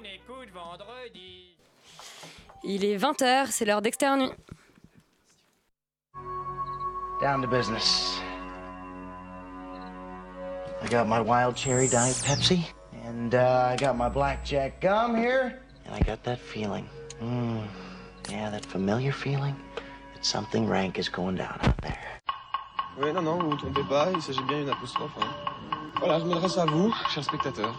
On écoute vendredi. Il est 20h, c'est l'heure d'externe nuit. Down to business. I got my wild cherry diet Pepsi, and uh, I got my blackjack gum here, and I got that feeling. Mm, yeah, that familiar feeling that something rank is going down out there. Oui, non, non, vous vous trompez pas, il s'agit bien d'une apostrophe. hein. Voilà, je m'adresse à vous, chers spectateurs.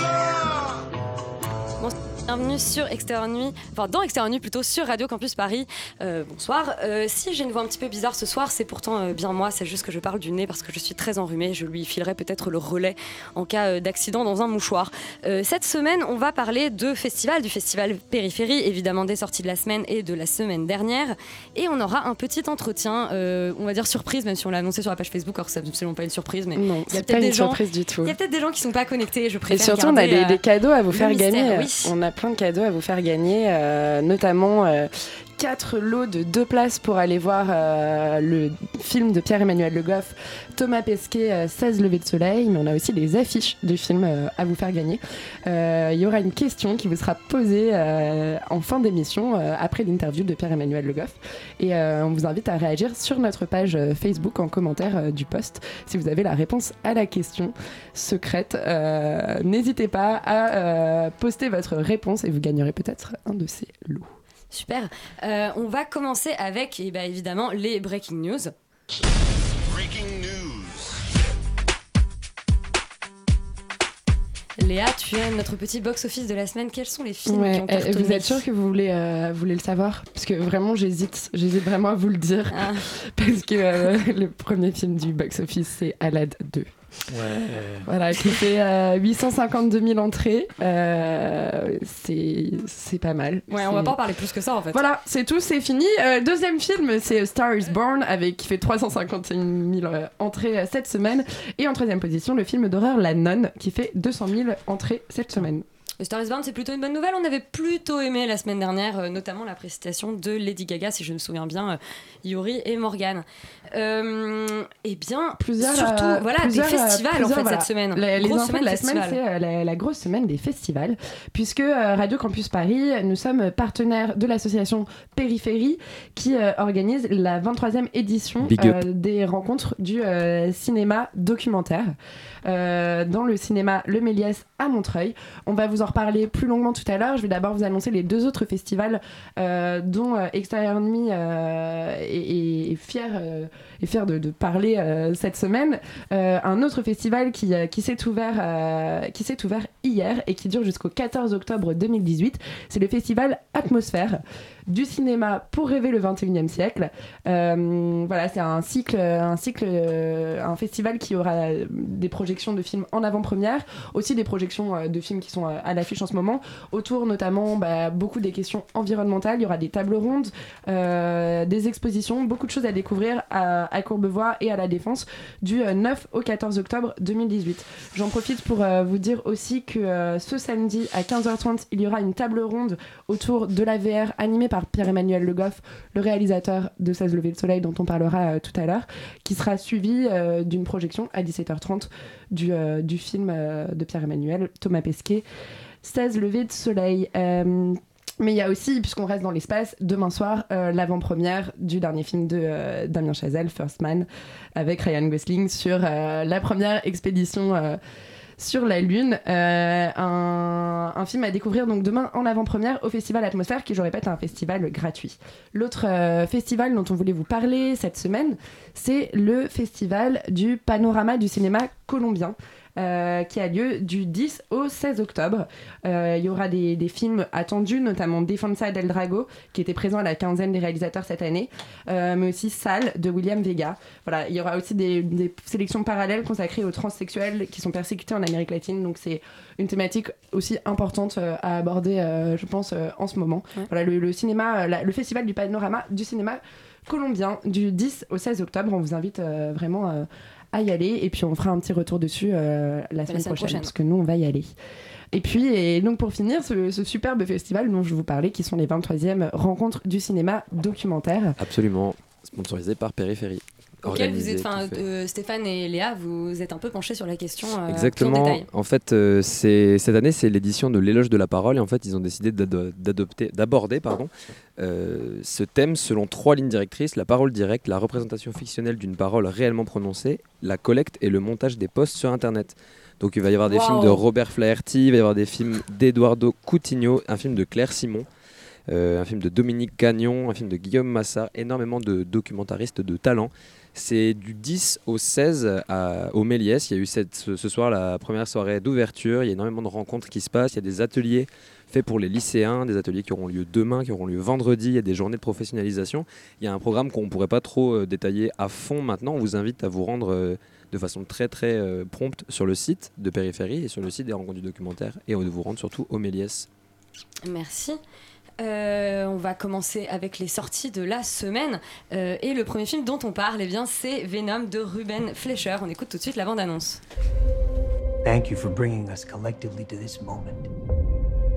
Yeah. Bienvenue sur Extérieur Nuit, enfin dans Extérieur Nuit plutôt sur Radio Campus Paris. Euh, bonsoir. Euh, si j'ai une voix un petit peu bizarre ce soir, c'est pourtant euh, bien moi, c'est juste que je parle du nez parce que je suis très enrhumée. Je lui filerai peut-être le relais en cas d'accident dans un mouchoir. Cette semaine, on va parler de festival, du festival Périphérie, évidemment des sorties de la semaine et de la semaine dernière. Et on aura un petit entretien, on va dire surprise, même si on l'a annoncé sur la page Facebook, alors c'est absolument pas une surprise, mais Non, il y a peut-être pas des une gens- surprise du tout. il y a peut-être des gens qui sont pas connectés. Je Et préfère surtout, on a des, des cadeaux à vous faire mystère, gagner. oui. On a plein de cadeaux à vous faire gagner, euh, notamment euh, quatre lots de deux places pour aller voir euh, le film de Pierre-Emmanuel Le Goff, Thomas Pesquet, euh, 16 levées de soleil. Mais on a aussi les affiches du film euh, à vous faire gagner. Euh, Il y aura une question qui vous sera posée euh, en fin d'émission euh, après l'interview de Pierre-Emmanuel Le Goff. Et euh, on vous invite à réagir sur notre page euh, Facebook en commentaire euh, du post si vous avez la réponse à la question secrète. Euh, N'hésitez pas à euh, poster votre réponse et vous gagnerez peut-être un de ces lots. Super. Euh, on va commencer avec, eh ben, évidemment, les breaking news. Breaking news. Léa, tu es notre petit box-office de la semaine. Quels sont les films qui ont cartonné vous êtes sûr que vous voulez, euh, voulez le savoir? Parce que vraiment, j'hésite. J'hésite vraiment à vous le dire. Ah. Parce que euh, le premier film du box-office, c'est Alad 2. Ouais. Voilà, qui fait euh, 852 000 entrées. Euh, c'est c'est pas mal. Ouais, on va pas en parler plus que ça en fait. Voilà, c'est tout, c'est fini. Euh, deuxième film, c'est Star is Born, avec, qui fait 351 000 euh, entrées euh, cette semaine. Et en troisième position, le film d'horreur La Nonne, qui fait 200 000 entrées cette semaine. Star is Born, c'est plutôt une bonne nouvelle. On avait plutôt aimé la semaine dernière, euh, notamment la prestation de Lady Gaga, si je me souviens bien, euh, Yuri et Morgan. Euh, eh bien, Plusieurs, surtout, euh, voilà, plusieurs, des festivals en fait voilà. cette semaine. Les, les Grosse infos de la semaine, festival. c'est euh, la, la grosse semaine des festivals, puisque euh, Radio Campus Paris, nous sommes partenaires de l'association Périphérie, qui euh, organise la 23e édition euh, des rencontres du euh, cinéma documentaire euh, dans le cinéma Le Méliès à Montreuil. On va vous en reparler plus longuement tout à l'heure. Je vais d'abord vous annoncer les deux autres festivals euh, dont euh, Extérieur euh, est, fier, fier de, parler cette semaine. Un autre festival qui, s'est ouvert, qui s'est ouvert hier et qui dure jusqu'au 14 octobre 2018. C'est le festival Atmosphère du cinéma pour rêver le 21e siècle. Euh, voilà, c'est un cycle, un cycle, euh, un festival qui aura des projections de films en avant-première, aussi des projections euh, de films qui sont à l'affiche en ce moment, autour notamment bah, beaucoup des questions environnementales. Il y aura des tables rondes, des expositions, beaucoup de choses à découvrir à, Courbevoie et à la Défense du euh, 9 au 14 octobre 2018. J'en profite pour vous dire aussi que ce samedi à 15h30, il y aura une table ronde autour de la VR animée par Pierre-Emmanuel Le Goff, le réalisateur de 16 levées de soleil dont on parlera euh, tout à l'heure, qui sera suivi euh, d'une projection à 17h30 du, euh, du film de Pierre-Emmanuel, Thomas Pesquet, 16 levées de soleil. Mais il y a aussi, puisqu'on reste dans l'espace, demain soir, l'avant-première du dernier film de Damien Chazelle, First Man, avec Ryan Gosling sur la première expédition sur la Lune. Euh, un, film à découvrir donc demain en avant-première au Festival Atmosphère, qui je répète est un festival gratuit. L'autre euh, festival dont on voulait vous parler cette semaine, c'est le festival du panorama du cinéma colombien. Euh, qui a lieu du 10 au 16 octobre. Euh, il y aura des, des films attendus, notamment Defensa del Drago, qui était présent à la quinzaine des réalisateurs cette année, euh, mais aussi Sal de William Vega. Voilà, il y aura aussi des, des sélections parallèles consacrées aux transsexuels qui sont persécutés en Amérique latine. Donc c'est une thématique aussi importante à aborder, je pense, en ce moment. Ouais. Voilà, le, le cinéma, la- le festival du panorama du cinéma colombien du 10 au 16 octobre. On vous invite euh, vraiment euh, à y aller et puis on fera un petit retour dessus euh, la, semaine semaine prochaine, prochaine. parce que nous on va y aller. Et puis, et donc pour finir, ce, ce superbe festival dont je vous parlais, qui sont les 23e rencontres du cinéma documentaire. Absolument, sponsorisé par Périphérie. Auquel vous êtes, euh, Stéphane et Léa, vous êtes un peu penchés sur la question euh, plus en Exactement. détail. En fait, euh, cette année, c'est l'édition de l'éloge de la parole et en fait, ils ont décidé d'adopter, d'aborder, pardon, ce thème selon trois lignes directrices la parole directe, la représentation fictionnelle d'une parole réellement prononcée, la collecte et le montage des posts sur Internet. Donc, il va y avoir des Wow. films de Robert Flaherty, il va y avoir des films d'Eduardo Coutinho, un film de Claire Simon. un film de Dominique Gagnon, un film de Guillaume Massa, énormément de documentaristes de talent. C'est du 10 au 16 à, au Méliès. Il y a eu cette, ce, soir la première soirée d'ouverture. Il y a énormément de rencontres qui se passent. Il y a des ateliers faits pour les lycéens, des ateliers qui auront lieu demain, qui auront lieu vendredi. Il y a des journées de professionnalisation. Il y a un programme qu'on ne pourrait pas trop euh, détailler à fond maintenant. On vous invite à vous rendre euh, de façon très très euh, prompte sur le site de Périphérie et sur le site des rencontres du documentaire et de vous rendre surtout au Méliès. Merci. Euh, on va commencer avec les sorties de la semaine. Euh, et le premier film dont on parle, eh bien, c'est Venom de Ruben Fleischer. On écoute tout de suite la bande-annonce. Thank you for bringing us collectively to this moment.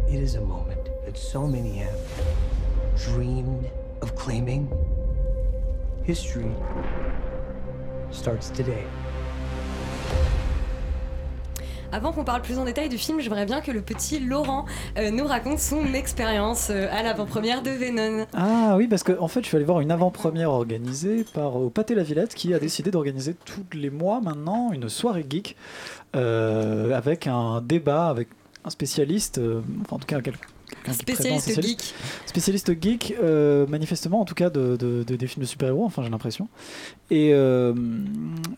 It is a moment that so many have dreamed of claiming. History starts today. Avant qu'on parle plus en détail du film, j'aimerais bien que le petit Laurent euh, nous raconte son expérience euh, à l'avant-première de Venom. Ah oui, parce que en fait, je suis allé voir une avant-première organisée par au Pâté La Villette qui a décidé d'organiser tous les mois maintenant une soirée geek euh, avec un débat avec un spécialiste, enfin en tout cas quelqu'un Spécialiste geek. spécialiste geek, euh, manifestement en tout cas de, de- de- des films de super-héros, enfin j'ai l'impression. Et, euh,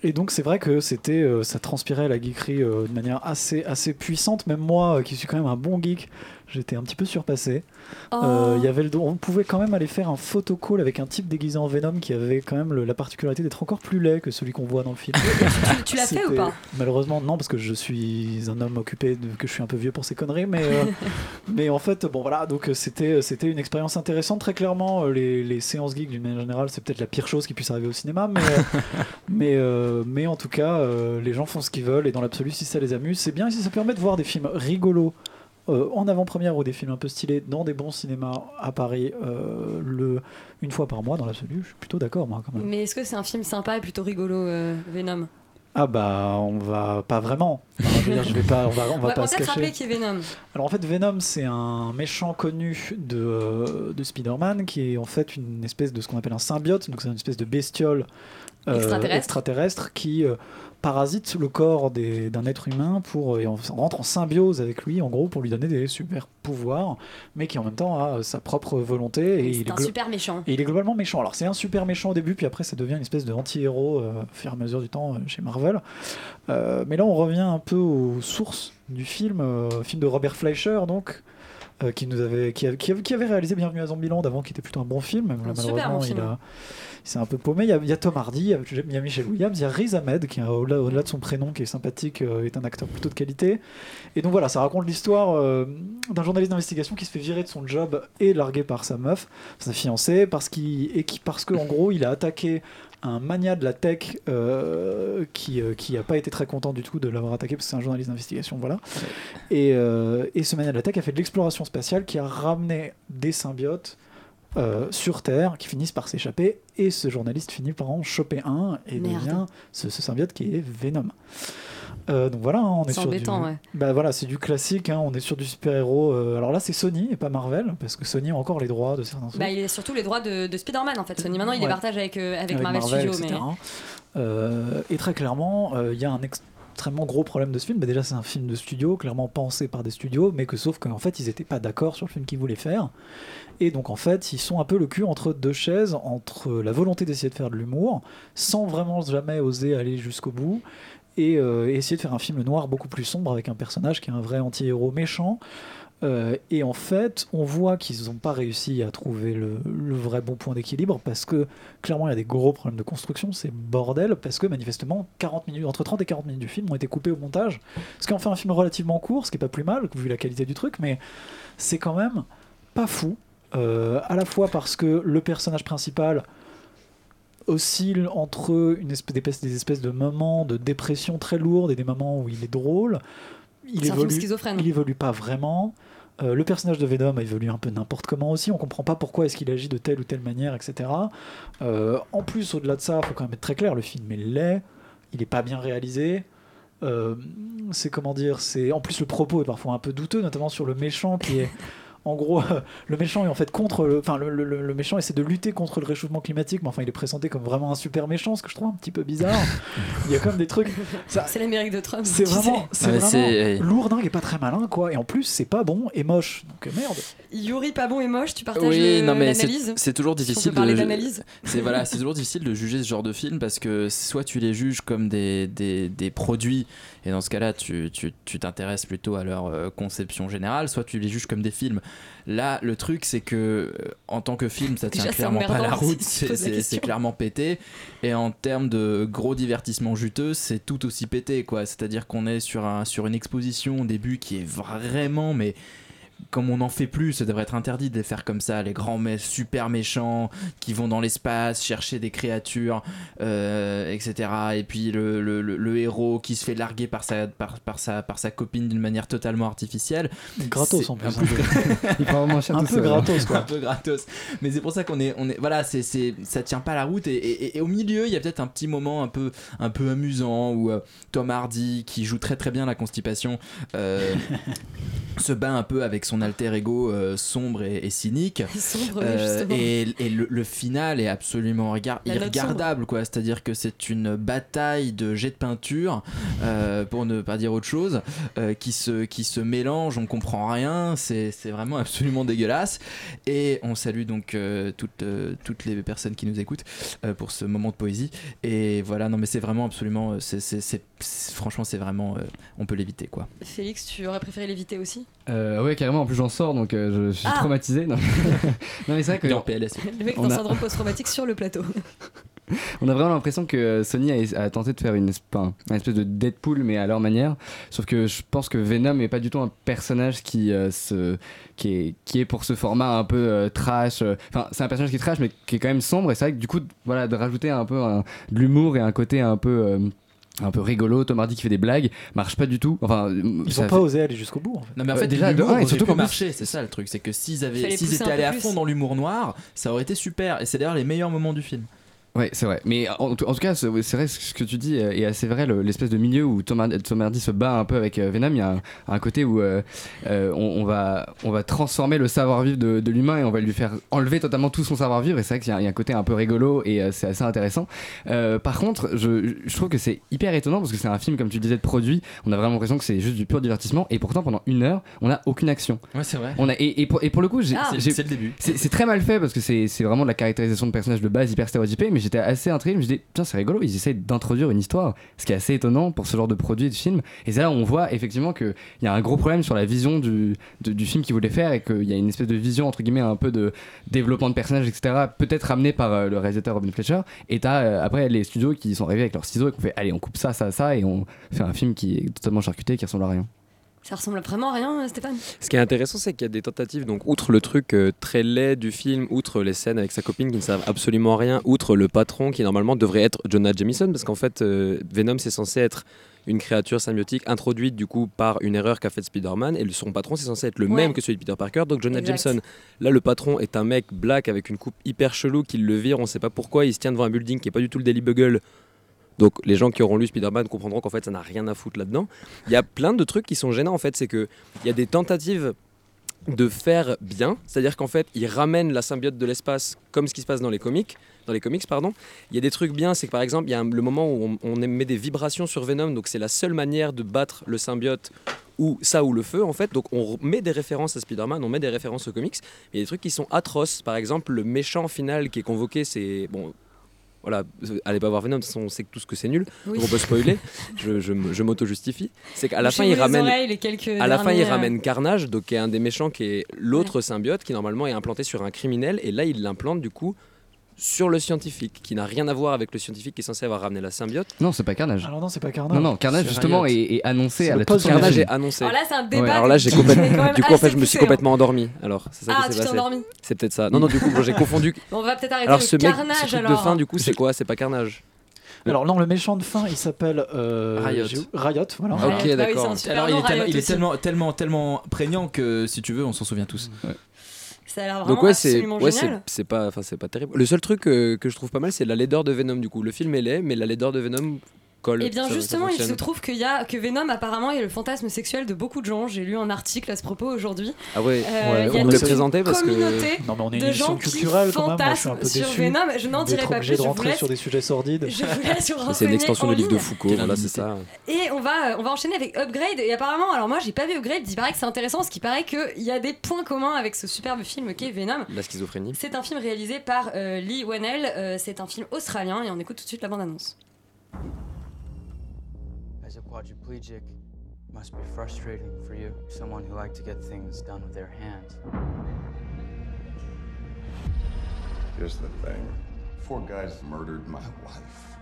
et donc c'est vrai que c'était, euh, ça transpirait la geekerie de manière assez, assez puissante. Même moi, qui suis quand même un bon geek, j'étais un petit peu surpassé. Oh. Euh, il y avait le, on pouvait quand même aller faire un photo call avec un type déguisé en Venom qui avait quand même le- la particularité d'être encore plus laid que celui qu'on voit dans le film. Tu, tu l'as fait ou pas? Malheureusement, non, parce que je suis un homme occupé, de- que je suis un peu vieux pour ces conneries, mais, euh, mais en fait, bon voilà, donc euh, c'était une expérience intéressante. Très clairement, les, les séances geeks d'une manière générale, c'est peut-être la pire chose qui puisse arriver au cinéma, mais, mais, euh, mais en tout cas, les gens font ce qu'ils veulent et dans l'absolu, si ça les amuse, c'est bien et si ça permet de voir des films rigolos. Euh, en avant-première ou des films un peu stylés dans des bons cinémas à Paris euh, le, une fois par mois dans l'absolu, je suis plutôt d'accord moi quand même. Mais est-ce que c'est un film sympa et plutôt rigolo, euh, Venom? Ah bah on va pas vraiment. Enfin, je veux dire, je vais pas, on va, on va Ouais, pas On se peut-être rappeler cacher. qui est Venom. Alors en fait Venom c'est un méchant connu de, de Spider-Man qui est en fait une espèce de ce qu'on appelle un symbiote, donc c'est une espèce de bestiole euh, Extraterrestre. extraterrestre qui euh, parasite le corps d'un être humain pour et on rentre en symbiose avec lui en gros pour lui donner des super pouvoirs, mais qui en même temps a sa propre volonté et il est un super méchant. et il est globalement méchant. Alors c'est un super méchant au début, puis après ça devient une espèce de anti-héros euh, au fur et à mesure du temps euh, chez Marvel. Euh, mais là on revient un peu aux sources du film, film de Robert Fleischer donc. Euh, qui nous avait qui, qui qui avait réalisé Bienvenue à Zombieland avant qui était plutôt un bon film même là, super malheureusement bon il a il s'est un peu paumé. Il y, a, il y a Tom Hardy il y a- Michel Williams il y a Riz Ahmed qui au-delà de son prénom qui est sympathique euh, est un acteur plutôt de qualité. Et donc voilà ça raconte l'histoire euh, d'un journaliste d'investigation qui se fait virer de son job et largué par sa meuf sa fiancée parce qu'il et qui parce que en gros il a attaqué un mania de la tech euh, qui euh, qui a pas été très content du tout de l'avoir attaqué parce que c'est un journaliste d'investigation voilà. Et, euh, et ce mania de la tech a fait de l'exploration spatiale qui a ramené des symbiotes euh, sur Terre qui finissent par s'échapper et ce journaliste finit par en choper un et devient ce, ce symbiote qui est Venom. Euh, donc voilà, hein, on est C'est sur du, embêtant, ouais. bah voilà, c'est du classique. hein, on est sur du super-héros. euh, alors là, c'est Sony et pas Marvel parce que Sony a encore les droits de certains trucs. Bah, il a surtout les droits de, de Spider-Man en fait. Sony maintenant il les Ouais. partage avec, euh, avec, Marvel, Studios. Mais... Euh, et très clairement, il y a un extrêmement gros problème de ce film. Bah, déjà, c'est un film de studio, clairement pensé par des studios, mais que sauf qu'en fait, ils n'étaient pas d'accord sur le film qu'ils voulaient faire. Et donc, en fait, ils sont un peu le cul entre deux chaises, entre la volonté d'essayer de faire de l'humour, sans vraiment jamais oser aller jusqu'au bout. Et, euh, essayer de faire un film noir beaucoup plus sombre avec un personnage qui est un vrai anti-héros méchant. Euh, et en fait, on voit qu'ils n'ont pas réussi à trouver le, le vrai bon point d'équilibre parce que clairement, il y a des gros problèmes de construction, c'est bordel, parce que manifestement, 40 minutes, entre 30 et 40 minutes du film ont été coupées au montage. Ce qui en fait un film relativement court, ce qui est pas plus mal vu la qualité du truc, mais c'est quand même pas fou. Euh, à la fois parce que le personnage principal oscille entre une espèce, des, espèces, des espèces de moments de dépression très lourdes et des moments où il est drôle. Il film évolue, schizophrène. il évolue pas vraiment. Euh, le personnage de Venom évolue un peu n'importe comment aussi. On comprend pas pourquoi est-ce qu'il agit de telle ou telle manière, etc. Euh, en plus, au-delà de ça, faut quand même être très clair. Le film est laid. Il est pas bien réalisé. Euh, c'est comment dire C'est en plus le propos est parfois un peu douteux, notamment sur le méchant qui est en gros, euh, le méchant est en fait contre le, enfin le, le- le méchant essaie de lutter contre le réchauffement climatique, mais enfin il est présenté comme vraiment un super méchant, ce que je trouve un petit peu bizarre. il y a comme des trucs. ça- C'est l'Amérique de Trump. c'est tu vraiment, c'est Ouais, vraiment c'est- lourdingue et pas très malin quoi. Et en plus c'est pas bon et moche. Donc euh, merde. Yuri, pas bon et moche, tu partages Oui, le- non mais c'est l'analyse c'est toujours Si on peut difficile parler de d'analyse. c'est voilà, c'est toujours difficile de juger ce genre de film parce que soit tu les juges comme des, des, des produits et dans ce cas-là tu tu- tu t'intéresses plutôt à leur euh, conception générale, soit tu les juges comme des films. Là, le truc c'est que euh, en tant que film, ça tient Déjà, clairement pas la route, c'est clairement pété. Et en termes de gros divertissement juteux, c'est tout aussi pété quoi, c'est-à-dire qu'on est sur un sur une exposition au début qui est vraiment mais comme on n'en fait plus, ça devrait être interdit de les faire comme ça, les grands mais super méchants qui vont dans l'espace chercher des créatures, euh, etc. Et puis le, le- le- le héros qui se fait larguer par sa, par, par sa, par sa copine d'une manière totalement artificielle. Gratos en plus. un un peu- peu. Il prend vraiment cher Un peu seul. gratos un quoi. peu gratos. Mais c'est pour ça qu'on est, on est, voilà, c'est, c'est, ça tient pas la route. Et, et- et au milieu, il y a peut-être un petit moment un peu, un peu amusant où euh, Tom Hardy, qui joue très très bien la constipation, euh, se bat un peu avec son alter ego euh, sombre et, et cynique. Sombre, Euh, et et le, le final est absolument regard, irregardable, quoi. C'est-à-dire que c'est une bataille de jets de peinture, euh, pour ne pas dire autre chose, qui, se, qui se mélange, on comprend rien, c'est vraiment absolument dégueulasse. Et on salue donc toutes, toutes les personnes qui nous écoutent pour ce moment de poésie. Et voilà, non mais c'est vraiment absolument, c'est- franchement, c'est vraiment, euh, on peut l'éviter, quoi. Félix, tu aurais préféré l'éviter aussi? Euh, ouais, carrément. En plus, j'en sors, donc euh, je, je suis Ah. traumatisé. Non, Non, mais c'est vrai que Il est en PLS. Le mec dans a- syndrome post-traumatique sur le plateau. on a vraiment l'impression que Sony a, a tenté de faire une, enfin, un espèce de Deadpool, mais à leur manière. Sauf que je pense que Venom est pas du tout un personnage qui, euh, se, qui, est, qui est pour ce format un peu euh, trash. Enfin, c'est un personnage qui est trash, mais qui est quand même sombre. Et c'est vrai que du coup, voilà, de rajouter un peu un- de l'humour et un côté un peu. euh, un peu rigolo, Tom Hardy qui fait des blagues, marche pas du tout. Enfin, Ils ça ont pas fait- osé aller jusqu'au bout. En fait. Non mais en Euh, fait déjà, un, et surtout pu marcher, c'est ça le truc, c'est que s'ils avaient s'ils étaient allés à fond dans l'humour noir, ça aurait été super et c'est d'ailleurs les meilleurs moments du film. Ouais, c'est vrai. Mais en, tout en tout cas, c'est vrai ce que tu dis est assez vrai. le- L'espèce de milieu où Tom Hardy, Tom Hardy se bat un peu avec euh, Venom, il y a un, un côté où euh, euh, on, on va, on va transformer le savoir-vivre de, de l'humain et on va lui faire enlever totalement tout son savoir-vivre. Et c'est vrai qu'il y, a- il y a un côté un peu rigolo et euh, c'est assez intéressant. Euh, par contre, je, je trouve que c'est hyper étonnant parce que c'est un film, comme tu disais, de produit. On a vraiment l'impression que c'est juste du pur divertissement. Et pourtant, pendant une heure, on n'a aucune action. Ouais, c'est vrai. On a, et, et pour, et pour le coup, j'ai Ah. C'est le début. c'est très mal fait parce que c'est c'est vraiment de la caractérisation de personnages de base hyper stéréotypé, mais j'étais assez intrigué. Je me dis, tiens, c'est rigolo, ils essayent d'introduire une histoire, ce qui est assez étonnant pour ce genre de produit et de film. Et c'est là on voit effectivement qu'il y a un gros problème sur la vision du, du film qu'ils voulaient faire et qu'il y a une espèce de vision, entre guillemets, un peu de développement de personnages, etc., peut-être ramené par euh, le réalisateur Robin Fletcher. Et t'as euh, après les studios qui sont arrivés avec leurs ciseaux et qui ont fait, allez, on coupe ça, ça, ça, et on fait un film qui est totalement charcuté, qui ressemble à rien. Ça ressemble vraiment à rien, Stéphane Ce qui est intéressant, c'est qu'il y a des tentatives, donc outre le truc euh, très laid du film, outre les scènes avec sa copine qui ne servent absolument rien, outre le patron qui normalement devrait être Jonah Jameson, parce qu'en fait, euh, Venom c'est censé être une créature symbiotique introduite du coup par une erreur qu'a faite Spider-Man, et son patron c'est censé être le Ouais. même que celui de Peter Parker, donc Jonah Exact. Jameson. Là, le patron est un mec black avec une coupe hyper chelou qui le vire, on sait pas pourquoi, il se tient devant un building qui est pas du tout le Daily Bugle. Donc les gens qui auront lu Spider-Man comprendront qu'en fait ça n'a rien à foutre là-dedans. Il y a plein de trucs qui sont gênants en fait, c'est que il y a des tentatives de faire bien, c'est-à-dire qu'en fait ils ramènent la symbiote de l'espace comme ce qui se passe dans les comics, dans les comics pardon. Il y a des trucs bien, c'est que par exemple il y a le moment où on, on met des vibrations sur Venom, donc c'est la seule manière de battre le symbiote ou ça ou le feu en fait. Donc on met des références à Spider-Man, on met des références aux comics, mais il y a des trucs qui sont atroces. Par exemple le méchant final qui est convoqué, c'est bon voilà, allez pas voir Venom, de toute façon, on sait que tout ce que c'est nul, Oui. donc on peut spoiler, je, je, je m'auto-justifie. C'est qu'à la fin, il ramène, oreilles, à la fin, il ramène Carnage, donc qui est un des méchants, qui est l'autre symbiote, qui normalement est implanté sur un criminel, et là, il l'implante du coup sur le scientifique, qui n'a rien à voir avec le scientifique qui est censé avoir ramené la symbiote. Non, c'est pas Carnage. Alors non, c'est pas Carnage. Non, non, Carnage justement est, est annoncé à la toute Carnage est annoncé. Alors là, c'est un débat Ouais, alors là, j'ai complètement. Du coup, en fait, je me suis complètement endormi. Alors, c'est ça Ah, qui tu s'est t'es passé. endormi C'est peut-être ça. Non, non, du coup, j'ai confondu. Bon, on va peut-être arrêter Alors, le ce mec, carnage, ce truc de fin, du coup, c'est quoi? C'est pas Carnage. Alors non, le méchant de fin, il s'appelle euh, Riot. Riot, voilà. Ah, ok, d'accord. Alors il est, tellement, il est tellement, tellement, tellement prégnant que si tu veux, on s'en souvient tous. Ça a l'air vraiment Donc ouais, c'est absolument ouais, c'est pas enfin c'est pas terrible. Le seul truc euh, que je trouve pas mal, c'est la laideur de Venom du coup. Le film est laid, mais la laideur de Venom colle. Et Eh bien Ça- ça justement, il se trouve qu'il y a que Venom apparemment est le fantasme sexuel de beaucoup de gens. J'ai lu un article à ce propos aujourd'hui. Ah ouais, Euh, ouais, y a on toute présenté une parce que communauté Non, mais on est une de gens qui culturelle quand même. Moi, je suis un peu sur déçu. Venom. Je n'en dirai pas plus. de Je vous rentrer laisse sur des sujets sordides. Je vous laisse vous c'est une extension en du livre de. Foucault. Voilà, c'est ça. Et on va, on va enchaîner avec Upgrade. Et apparemment, alors moi j'ai pas vu Upgrade, il paraît que c'est intéressant, parce qu'il paraît qu'il y a des points communs avec ce superbe film qu'est Venom. La schizophrénie. C'est un film réalisé par euh, Lee Whannell, euh, c'est un film australien et on écoute tout de suite la bande-annonce. As a quadriplegic, must be frustrating for you, someone who liked to get things done with their hands. Here's the thing. Four guys murdered my wife.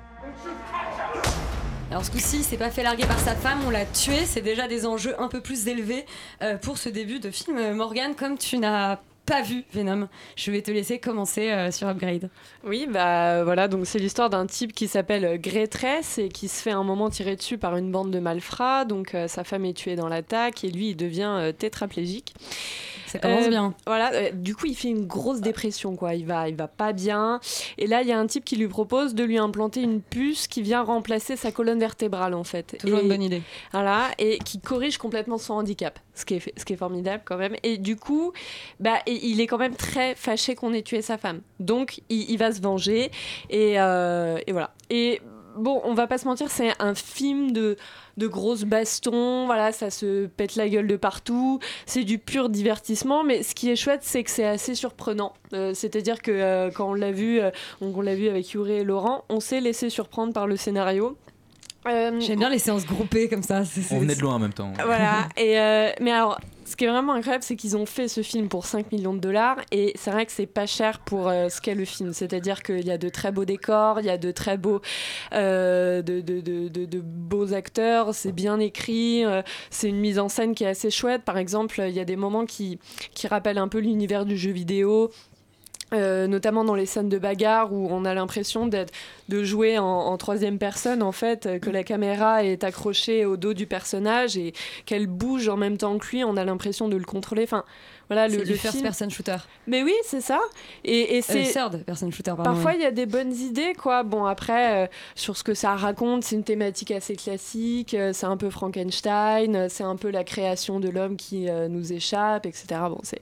Alors ce coup-ci, il s'est pas fait larguer par sa femme, on l'a tué, c'est déjà des enjeux un peu plus élevés euh, pour ce début de film. Euh, Morgane, comme tu n'as pas vu Venom, je vais te laisser commencer euh, sur Upgrade. Oui, bah voilà, donc c'est l'histoire d'un type qui s'appelle Grey Tress et qui se fait un moment tirer dessus par une bande de malfrats. Donc euh, sa femme est tuée dans l'attaque et lui il devient euh, tétraplégique. Ça commence Euh, bien. Voilà, euh, du coup il fait une grosse dépression quoi. Il va, il va pas bien. Et là il y a un type qui lui propose de lui implanter une puce qui vient remplacer sa colonne vertébrale en fait. Toujours Et- une bonne idée. Voilà, et qui corrige complètement son handicap, ce qui est, ce qui est formidable quand même. Et du coup, bah, et il est quand même très fâché qu'on ait tué sa femme. Donc, il, il va se venger. Et, euh, et voilà. Et bon, on va pas se mentir, c'est un film de, de grosses bastons. Voilà, ça se pète la gueule de partout. C'est du pur divertissement. Mais ce qui est chouette, c'est que c'est assez surprenant. Euh, C'est-à-dire que euh, quand on l'a vu, euh, on, on l'a vu avec Yuri et Laurent, on s'est laissé surprendre par le scénario. Euh, J'aime bien les séances groupées comme ça. On venait de loin en même temps. voilà. Et euh, mais alors, ce qui est vraiment incroyable, c'est qu'ils ont fait ce film pour 5 millions de dollars et c'est vrai que c'est pas cher pour euh, ce qu'est le film. C'est-à-dire qu'il y a de très beaux décors, il y a de très beaux, euh, de, de, de, de- de beaux acteurs, c'est bien écrit, euh, c'est une mise en scène qui est assez chouette. Par exemple, il y a des moments qui, qui rappellent un peu l'univers du jeu vidéo. Euh, notamment dans les scènes de bagarre où on a l'impression d'être de jouer en, troisième personne en fait que la caméra est accrochée au dos du personnage et qu'elle bouge en même temps que lui on a l'impression de le contrôler voilà le, le first film- person shooter. mais oui c'est ça et, et Euh, c'est third person shooter, pardon. Parfois, oui. il y a des bonnes idées, quoi. Bon, après, euh, sur ce que ça raconte, c'est une thématique assez classique. euh, c'est un peu Frankenstein, euh, c'est un peu la création de l'homme qui euh, nous échappe, etc. Bon, c'est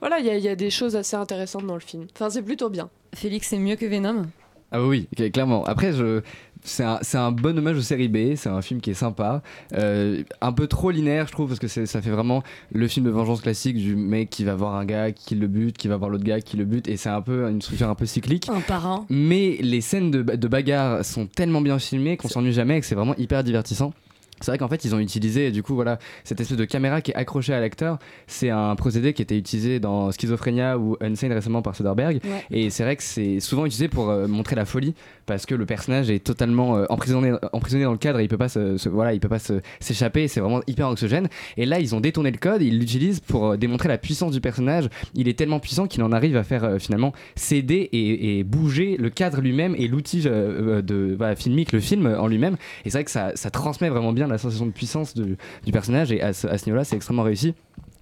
voilà, il y, y a des choses assez intéressantes dans le film. Enfin, c'est plutôt bien. Félix, c'est mieux que Venom? Ah oui, clairement. Après, je... c'est un, un bon hommage aux séries B. C'est un film qui est sympa. Euh, un peu trop linéaire, je trouve, parce que ça fait vraiment le film de vengeance classique du mec qui va voir un gars qui le bute, qui va voir l'autre gars qui le bute. Et c'est un peu une structure un peu cyclique. Un par un. Mais les scènes de, de bagarre sont tellement bien filmées qu'on s'ennuie jamais et que c'est vraiment hyper divertissant. C'est vrai qu'en fait, ils ont utilisé, du coup, voilà, cette espèce de caméra qui est accrochée à l'acteur. C'est un procédé qui était utilisé dans Schizophrénia ou Unsane récemment par Soderbergh. Ouais. Et c'est vrai que c'est souvent utilisé pour euh, montrer la folie parce que le personnage est totalement euh, emprisonné, emprisonné dans le cadre et il peut pas se, se- voilà, il peut pas s'échapper. C'est vraiment hyper anxiogène. Et là, ils ont détourné le code. Ils l'utilisent pour euh, démontrer la puissance du personnage. Il est tellement puissant qu'il en arrive à faire finalement céder et, et bouger le cadre lui-même et l'outil de voilà, filmique, le film en lui-même. Et c'est vrai que ça, ça transmet vraiment bien la sensation de puissance du, personnage. Et à ce, à ce niveau-là, c'est extrêmement réussi.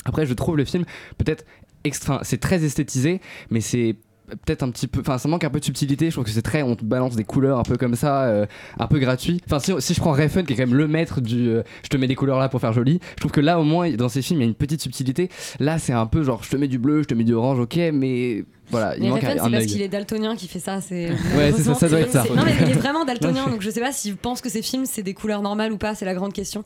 Après, je trouve le film peut-être extra. C'est très esthétisé, mais c'est peut-être un petit peu enfin ça manque un peu de subtilité je trouve que c'est très on te balance des couleurs un peu comme ça euh, un peu gratuit enfin si, si je prends Refn qui est quand même le maître du euh, je te mets des couleurs là pour faire joli je trouve que là au moins dans ces films il y a une petite subtilité là c'est un peu genre je te mets du bleu je te mets du orange ok mais voilà il Mais manque Refn, un, c'est un parce qu'il est daltonien qui fait ça. C'est Ouais, c'est ça, ça doit être ça. Non, mais il est vraiment daltonien, donc je sais pas s'il pense que ces films c'est des couleurs normales ou pas. C'est la grande question.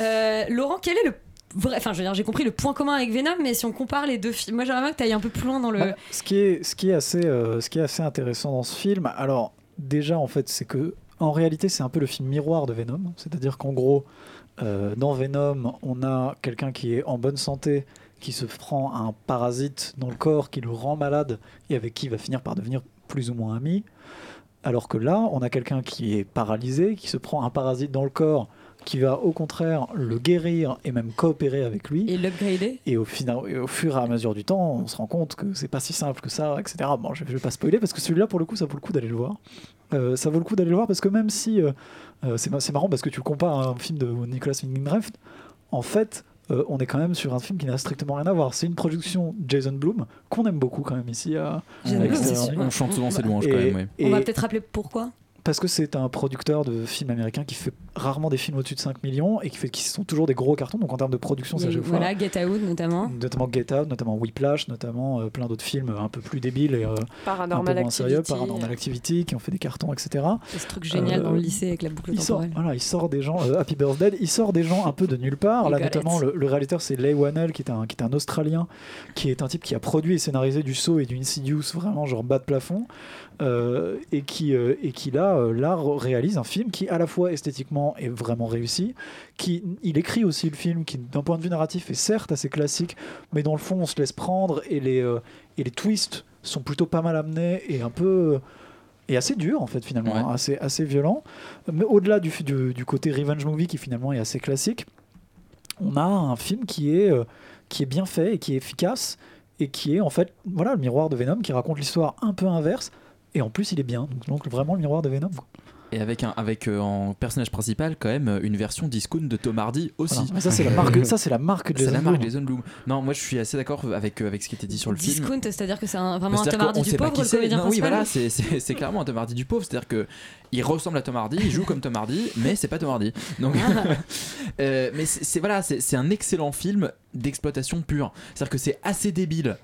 Euh, Laurent, quel est le vrai Enfin, je veux dire, j'ai compris le point commun avec Venom, mais si on compare les deux films, moi j'aimerais bien que tu ailles un peu plus loin dans le. Bah, ce, qui est, ce, qui est assez, euh, ce qui est assez intéressant dans ce film, alors déjà, en fait, c'est que en réalité, c'est un peu le film miroir de Venom. C'est-à-dire qu'en gros, euh, dans Venom, on a quelqu'un qui est en bonne santé, qui se prend un parasite dans le corps, qui le rend malade et avec qui il va finir par devenir plus ou moins ami. Alors que là, on a quelqu'un qui est paralysé, qui se prend un parasite dans le corps, qui va au contraire le guérir et même coopérer avec lui. Et l'upgrader Et au, final, et au fur et à mesure du temps, on se rend compte que c'est pas si simple que ça, etc. Bon, je, je vais pas spoiler parce que celui-là, pour le coup, ça vaut le coup d'aller le voir. Euh, ça vaut le coup d'aller le voir parce que même si euh, euh, c'est marrant parce que tu le compares à un film de Nicolas Winding Refn, en fait, euh, on est quand même sur un film qui n'a strictement rien à voir. C'est une production Jason Blum qu'on aime beaucoup quand même ici à, Jason. On chante souvent ses louanges quand même, oui. On va peut-être rappeler pourquoi? Parce que c'est un producteur de films américains qui fait rarement des films au-dessus de 5 millions et qui, fait, qui sont toujours des gros cartons. Donc en termes de production, chaque fois. voilà, Get Out notamment. Notamment Get Out, notamment Whiplash, notamment euh, plein d'autres films un peu plus débiles et euh, Paranormal un peu moins sérieux, Activity. Paranormal Activity, qui ont fait des cartons, etc. C'est ce truc génial Euh, dans le lycée avec la boucle il sort, temporelle. voilà, il sort des gens, euh, Happy Birthday, il sort des gens un peu de nulle part. Là, notamment, le, le réalisateur, c'est Leigh Whannell, qui est, un, qui est un Australien, qui est un type qui a produit et scénarisé du Saw et du Insidious, vraiment genre bas de plafond, et, qui, euh, et qui là, euh, là réalise un film qui, à la fois esthétiquement, est vraiment réussi. Qui, il écrit aussi le film qui, d'un point de vue narratif, est certes assez classique, mais dans le fond, on se laisse prendre et les, euh, et les twists sont plutôt pas mal amenés et un peu et assez dur en fait finalement, Ouais. hein, assez, assez violent. Mais au-delà du, du, du côté revenge movie qui finalement est assez classique, on a un film qui est, euh, qui est bien fait et qui est efficace et qui est en fait voilà le miroir de Venom qui raconte l'histoire un peu inverse et en plus il est bien donc, donc vraiment le miroir de Venom. quoi. Et avec, un, avec euh, en personnage principal, quand même, une version discount de Tom Hardy aussi. Voilà. Mais ça c'est la marque, ça c'est la marque de C'est Jason la marque Blum. Jason Blum. Non, moi je suis assez d'accord avec, euh, avec ce qui était dit sur le film. Discount, c'est-à-dire que c'est un- vraiment un Tom Hardy du sait pas pauvre, qui le comédien Non, Oui, voilà, c'est- clairement un Tom Hardy du pauvre. C'est-à-dire que il ressemble à Tom Hardy, il joue comme Tom Hardy, mais c'est pas Tom Hardy. Donc, euh, mais c'est c'est- voilà, c'est c'est un excellent film d'exploitation pure. C'est-à-dire que c'est assez débile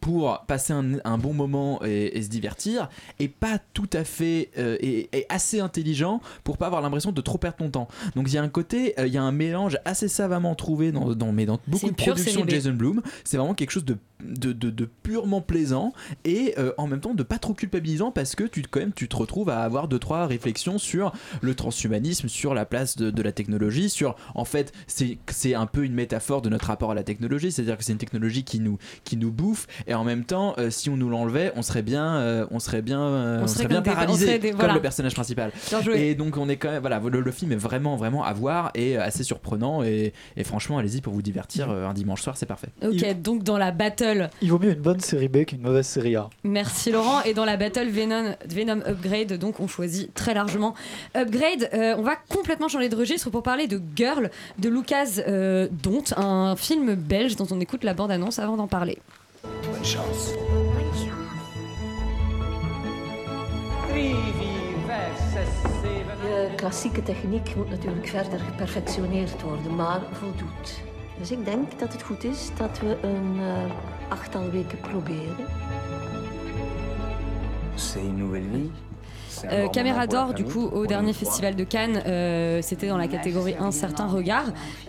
pour passer un, un bon moment et, et se divertir et pas tout à fait euh, et, et assez intelligent pour pas avoir l'impression de trop perdre ton temps. Donc il y a un côté euh, il y a un mélange assez savamment trouvé dans, dans, mais dans beaucoup de productions de. Jason Blum. C'est vraiment quelque chose de, de, de- de purement plaisant et euh, en même temps de pas trop culpabilisant parce que tu, quand même, tu te retrouves à avoir deux trois réflexions sur le transhumanisme sur la place de, de la technologie sur en fait c'est un peu une métaphore de notre rapport à la technologie. C'est à dire que c'est une technologie qui nous qui nous bouffe et en même temps euh, si on nous l'enlevait on serait bien euh, on serait bien euh, On on serait serait bien des- paralysé serait des- comme voilà. le personnage principal Bien joué. et donc on est quand même voilà le, le film est vraiment vraiment à voir et assez surprenant et, et franchement allez-y pour vous divertir euh, un dimanche soir c'est parfait Ok, donc dans la battle, Il vaut mieux une bonne série B qu'une mauvaise série A. merci Laurent, et dans la battle Venom, Venom Upgrade, donc on choisit très largement Upgrade. Euh, on va complètement changer de registre pour parler de Girl de Lucas euh, Dont, un film belge dont on écoute la bande-annonce avant d'en parler. Bonne chance. De klassieke techniek moet natuurlijk verder geperfectioneerd worden, maar voldoet. Dus ik denk dat het goed is dat we een eh, achttal weken proberen. C'est une nouvelle vie. Euh, Caméra la d'or, du coup, au dernier festival de Cannes, euh, c'était dans la catégorie Un certain regard.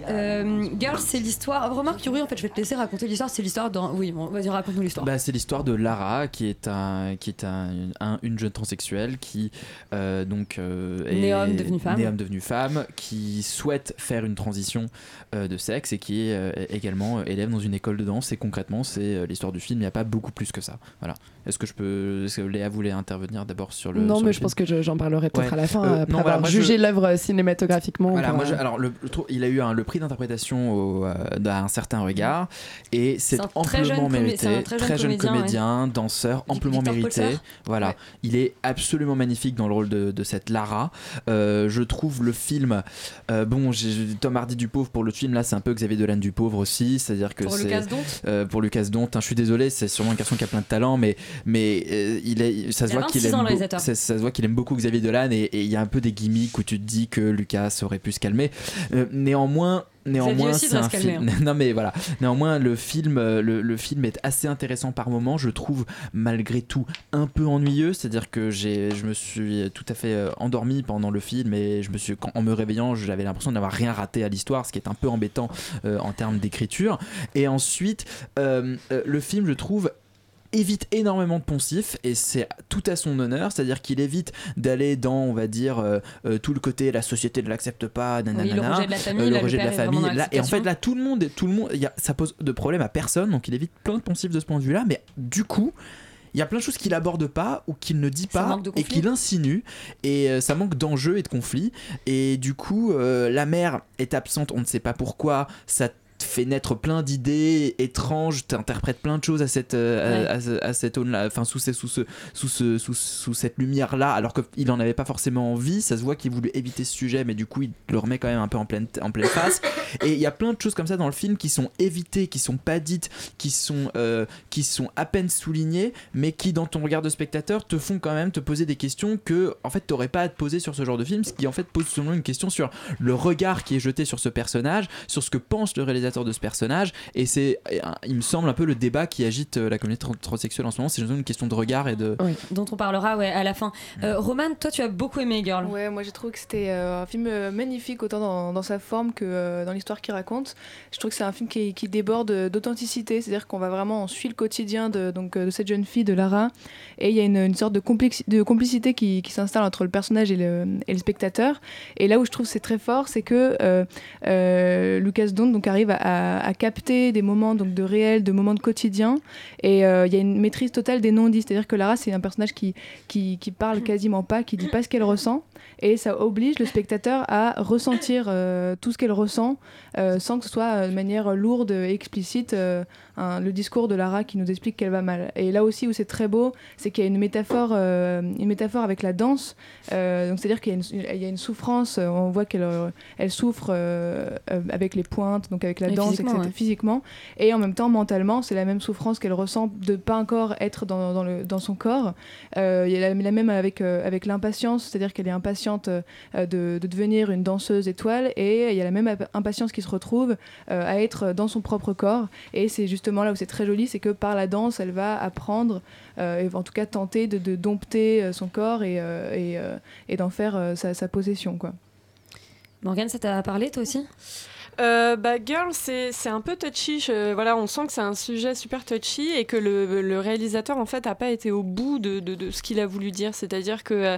Euh, Girl, c'est l'histoire. Remarque, Yuri, en fait, je vais te laisser raconter l'histoire. C'est l'histoire d'un. Oui, bon, vas-y, raconte-nous l'histoire. Bah, c'est l'histoire de Lara qui est un qui est un, un- une jeune transsexuelle qui euh, donc est Né homme, devenue femme. né homme, devenue femme qui souhaite faire une transition de sexe et qui est également élève dans une école de danse et concrètement c'est l'histoire du film il n'y a pas beaucoup plus que ça voilà est-ce que je peux est-ce que Léa voulait intervenir d'abord sur le non, sur mais le je pense que je- j'en parlerai peut-être Ouais. à la fin, Euh, après non, avoir voilà, jugé je- l'œuvre cinématographiquement. voilà, pour, moi, je- euh, alors le, le trou- il a eu un, le prix d'interprétation euh, d'un certain regard et c'est C'est un très jeune amplement mérité, très jeune comédien, comédien, danseur, amplement Victor mérité. Voilà, Ouais. il est absolument magnifique dans le rôle de, de cette Lara. Euh, je trouve le film, euh, bon, j'ai Tom Hardy du pauvre pour le film là, c'est un peu Xavier Dolan du pauvre aussi, c'est-à-dire que Pour Lucas Dont euh, pour Lucas Dont. hein, je suis désolé, c'est sûrement un garçon qui a plein de talent, mais mais euh, il est, ça se Il voit qu'il 26 aime, ça, ça se voit qu'il aime beaucoup Xavier Dolan et il y a un peu des gimmicks où tu te dis que Lucas aurait pu se calmer. Euh, néanmoins. Néanmoins, c'est un film. hein. non mais voilà. Néanmoins, le film, euh, le, le film est assez intéressant par moments. Je trouve malgré tout un peu ennuyeux. C'est-à-dire que j'ai, je me suis tout à fait euh, endormi pendant le film et je me suis, quand- en me réveillant, j'avais l'impression d'avoir rien raté à l'histoire, ce qui est un peu embêtant euh, en termes d'écriture. Et ensuite, euh, le film, je trouve évite énormément de poncifs et c'est tout à son honneur, c'est-à-dire qu'il évite d'aller dans, on va dire, euh, euh, tout le côté la société ne l'accepte pas, nanana, le rejet de la famille, euh, le rejet de la famille. Là, et en fait, là, tout le monde, tout le monde, il y a- ça pose de problème à personne, donc il évite plein de poncifs de ce point de vue-là, mais du coup. Il y a plein de choses qu'il aborde pas ou qu'il ne dit pas et qu'il insinue et euh, ça manque d'enjeux et de conflits et du coup euh, la mère est absente on ne sait pas pourquoi ça fait naître plein d'idées étranges t'interprètes plein de choses à cette euh, à- à, à cette là enfin sous, ces- sous, ce, sous, ce, sous, sous cette lumière là alors qu'il en avait pas forcément envie. Ça se voit qu'il voulait éviter ce sujet mais du coup il le remet quand même un peu en pleine, en pleine face. Et il y a plein de choses comme ça dans le film qui sont évitées qui sont pas dites qui sont euh, qui sont à peine soulignées mais qui dans ton regard de spectateur te font quand même te poser des questions que en fait t'aurais pas à te poser sur ce genre de film ce qui en fait pose seulement une question sur le regard qui est jeté sur ce personnage sur ce que pense le réalisateur de ce personnage et c'est il me semble un peu le débat qui agite euh, la communauté tran- transsexuelle en ce moment c'est une question de regard et de Dont on parlera ouais, à la fin. Euh, Roman, toi tu as beaucoup aimé Girl. Ouais, moi j'ai trouvé que c'était euh, un film magnifique autant dans, dans sa forme que euh, dans l'histoire qu'il raconte. Je trouve que c'est un film qui, qui déborde d'authenticité, c'est-à-dire qu'on va vraiment on suit le quotidien de, donc, de cette jeune fille, de Lara, et il y a une, une sorte de, de complicité qui, qui s'installe entre le personnage et le, et le spectateur. Et là où je trouve que c'est très fort, c'est que euh, euh, Lucas Don donc arrive à, à- capter des moments donc de réel, de moments de quotidien, et euh, il y a une maîtrise totale des non-dits, c'est-à-dire que Lara c'est un personnage qui, qui, qui parle quasiment pas, qui dit pas ce qu'elle ressent, et ça oblige le spectateur à ressentir euh, tout ce qu'elle ressent euh, sans que ce soit de manière lourde et explicite le discours de Lara qui nous explique qu'elle va mal. Et là aussi où c'est très beau, c'est qu'il y a une métaphore, une métaphore avec la danse. Donc c'est-à-dire qu'il y, a une- souffrance, on voit qu'elle elle souffre avec les pointes, donc avec la Et danse, physiquement, etc. ouais. physiquement. Et en même temps, mentalement, c'est la même souffrance qu'elle ressent de pas encore être dans, dans, le, dans son corps. Euh, il y a la, la même avec, euh, avec l'impatience, c'est-à-dire qu'elle est impatiente euh, de, de devenir une danseuse étoile, et il y a la même impatience qui se retrouve euh, à être dans son propre corps. Et c'est justement là où c'est très joli, c'est que par la danse, elle va apprendre, et en tout cas tenter de, de dompter son corps et, et, et d'en faire sa, sa possession. Quoi. Morgane, ça t'a parlé toi aussi? Euh, bah, Girl, c'est un peu touchy. voilà, on sent que c'est un sujet super touchy et que le, réalisateur, en fait, n'a pas été au bout de, de- ce qu'il a voulu dire. C'est-à-dire que, euh,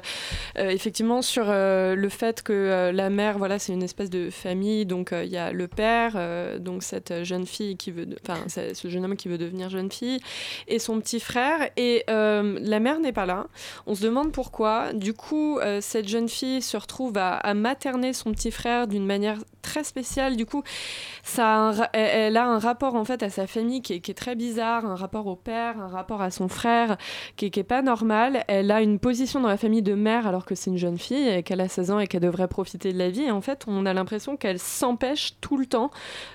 euh, effectivement, sur le fait que la mère, voilà, c'est une espèce de famille. Donc, il y a le père, donc cette jeune fille qui veut, enfin, ce jeune homme qui veut devenir jeune fille, et son petit frère. Et la mère n'est pas là. On se demande pourquoi. Du coup, cette jeune fille se retrouve à, materner son petit frère d'une manière très spéciale. Du ça a un ra- elle, elle a un rapport en fait à sa famille qui est, qui est très bizarre, un rapport au père, un rapport à son frère qui est, qui est pas normal. Elle a une position dans la famille de mère alors que c'est une jeune fille et qu'elle a 16 ans et qu'elle devrait profiter de la vie. Et en fait, on a l'impression qu'elle s'empêche tout le temps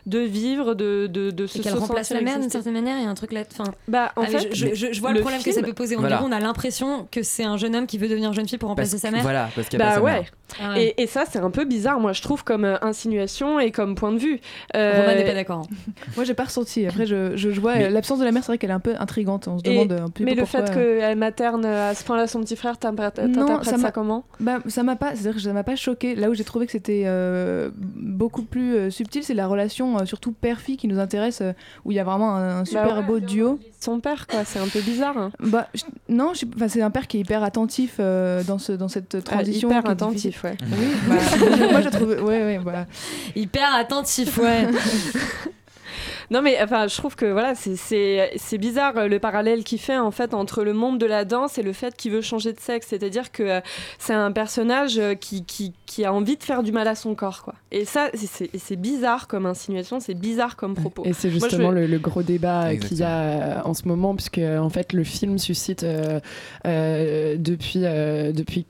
de vivre, de, de, de se Et qu'elle se remplace la mère d'une certaine manière, il y a un truc là. Enfin, Bah, en ah, mais fait, je, je- je vois le, le problème que ça peut poser. On, Voilà. dirait, on a l'impression que c'est un jeune homme qui veut devenir jeune fille pour remplacer Parce sa mère. voilà, parce qu'il a Bah pas sa ouais. mère. Ah ouais. Et, et ça, c'est un peu bizarre, moi, je trouve, comme euh, insinuation et comme point de vue. Euh, Roman n'est pas d'accord. Moi, j'ai pas ressenti. Après, je, vois Mais- euh, l'absence de la mère, c'est vrai qu'elle est un peu intrigante. On se Et- demande un peu mais le pourquoi. fait qu'elle materne à ce point-là son petit frère, t'interprètes ça, m'a- comment? Bah, ça m'a pas, c'est-à-dire que ça m'a pas choqué. Là où j'ai trouvé que c'était euh, beaucoup plus euh, subtil, c'est la relation euh, surtout père-fille qui nous intéresse, euh, où il y a vraiment un, un super Bah ouais, beau duo. Son père, quoi, c'est un peu bizarre. hein. Bah, je- non, je- enfin, c'est un père qui est hyper attentif euh, dans, ce, dans cette transition. hyper attentif, ouais. Oui, bah, moi je trouve. Ouais, ouais, voilà. Hyper attentif, ouais. Non mais enfin, je trouve que voilà, c'est- c'est c'est bizarre euh, le parallèle qu'il fait en fait entre le monde de la danse et le fait qu'il veut changer de sexe. C'est-à-dire que euh, c'est un personnage euh, qui, qui, qui a envie de faire du mal à son corps, quoi. Et ça, c'est- c'est et c'est bizarre comme insinuation, c'est bizarre comme propos. Et c'est Moi, je justement le, le gros débat qu'il y a en ce moment, puisque en fait le film suscite euh, euh, depuis, euh, depuis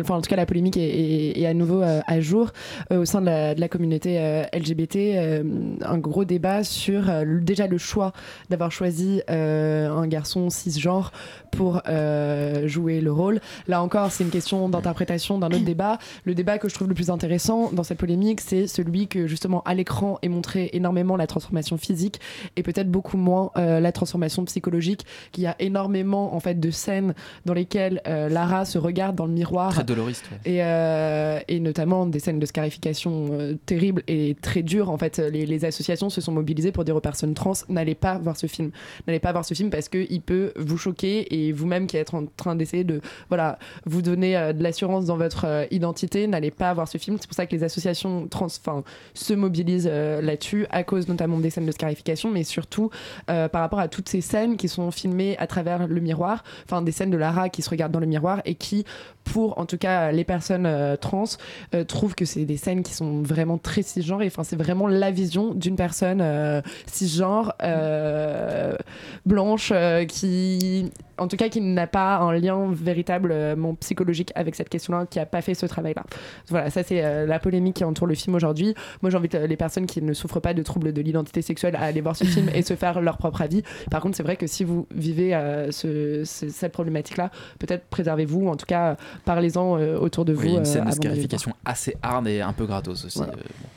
enfin en tout cas la polémique est, à nouveau euh, à jour euh, au sein de la, de la communauté euh, LGBT un gros débat sur déjà le choix d'avoir choisi un garçon cisgenre pour euh, jouer le rôle là encore c'est une question d'interprétation d'un autre débat le débat que je trouve le plus intéressant dans cette polémique c'est celui que justement à l'écran est montré énormément la transformation physique et peut-être beaucoup moins euh, la transformation psychologique qu'il y a énormément en fait de scènes dans lesquelles euh, Lara se regarde dans le miroir. Très doloriste, ouais. Et, euh, et notamment des scènes de scarification euh, terribles et très dures. En fait, les, les associations se sont mobilisées pour dire aux personnes trans n'allez pas voir ce film. N'allez pas voir ce film parce qu'il peut vous choquer et vous-même qui êtes en train d'essayer de voilà, vous donner euh, de l'assurance dans votre euh, identité, n'allez pas voir ce film. C'est pour ça que les associations trans se mobilisent euh, là-dessus à cause notamment des scènes de scarification, mais surtout par rapport à toutes ces scènes qui sont filmées à travers le miroir, enfin des scènes de Lara qui se regardent dans le miroir et qui, pour en tout cas les personnes trans, trouvent que c'est des scènes qui sont vraiment très cisgenres. Enfin, c'est vraiment la vision d'une personne cisgenre blanche qui, en tout cas, qui n'a pas un lien véritablement psychologique avec cette question-là, qui a pas fait ce travail-là. Voilà, ça c'est euh, la polémique qui entoure le film aujourd'hui. Moi, j'invite euh, les personnes qui ne souffrent pas de troubles de l'identité sexuelle à aller voir ce film et se faire leur propre avis. Par contre, c'est vrai que si vous vivez euh, ce- ce- cette problématique-là, peut-être préservez-vous, ou en tout cas, euh, parlez-en euh, autour de vous. Oui, une euh, scène de scarification assez hard et un peu gratos aussi. Voilà. euh, bon, ouais.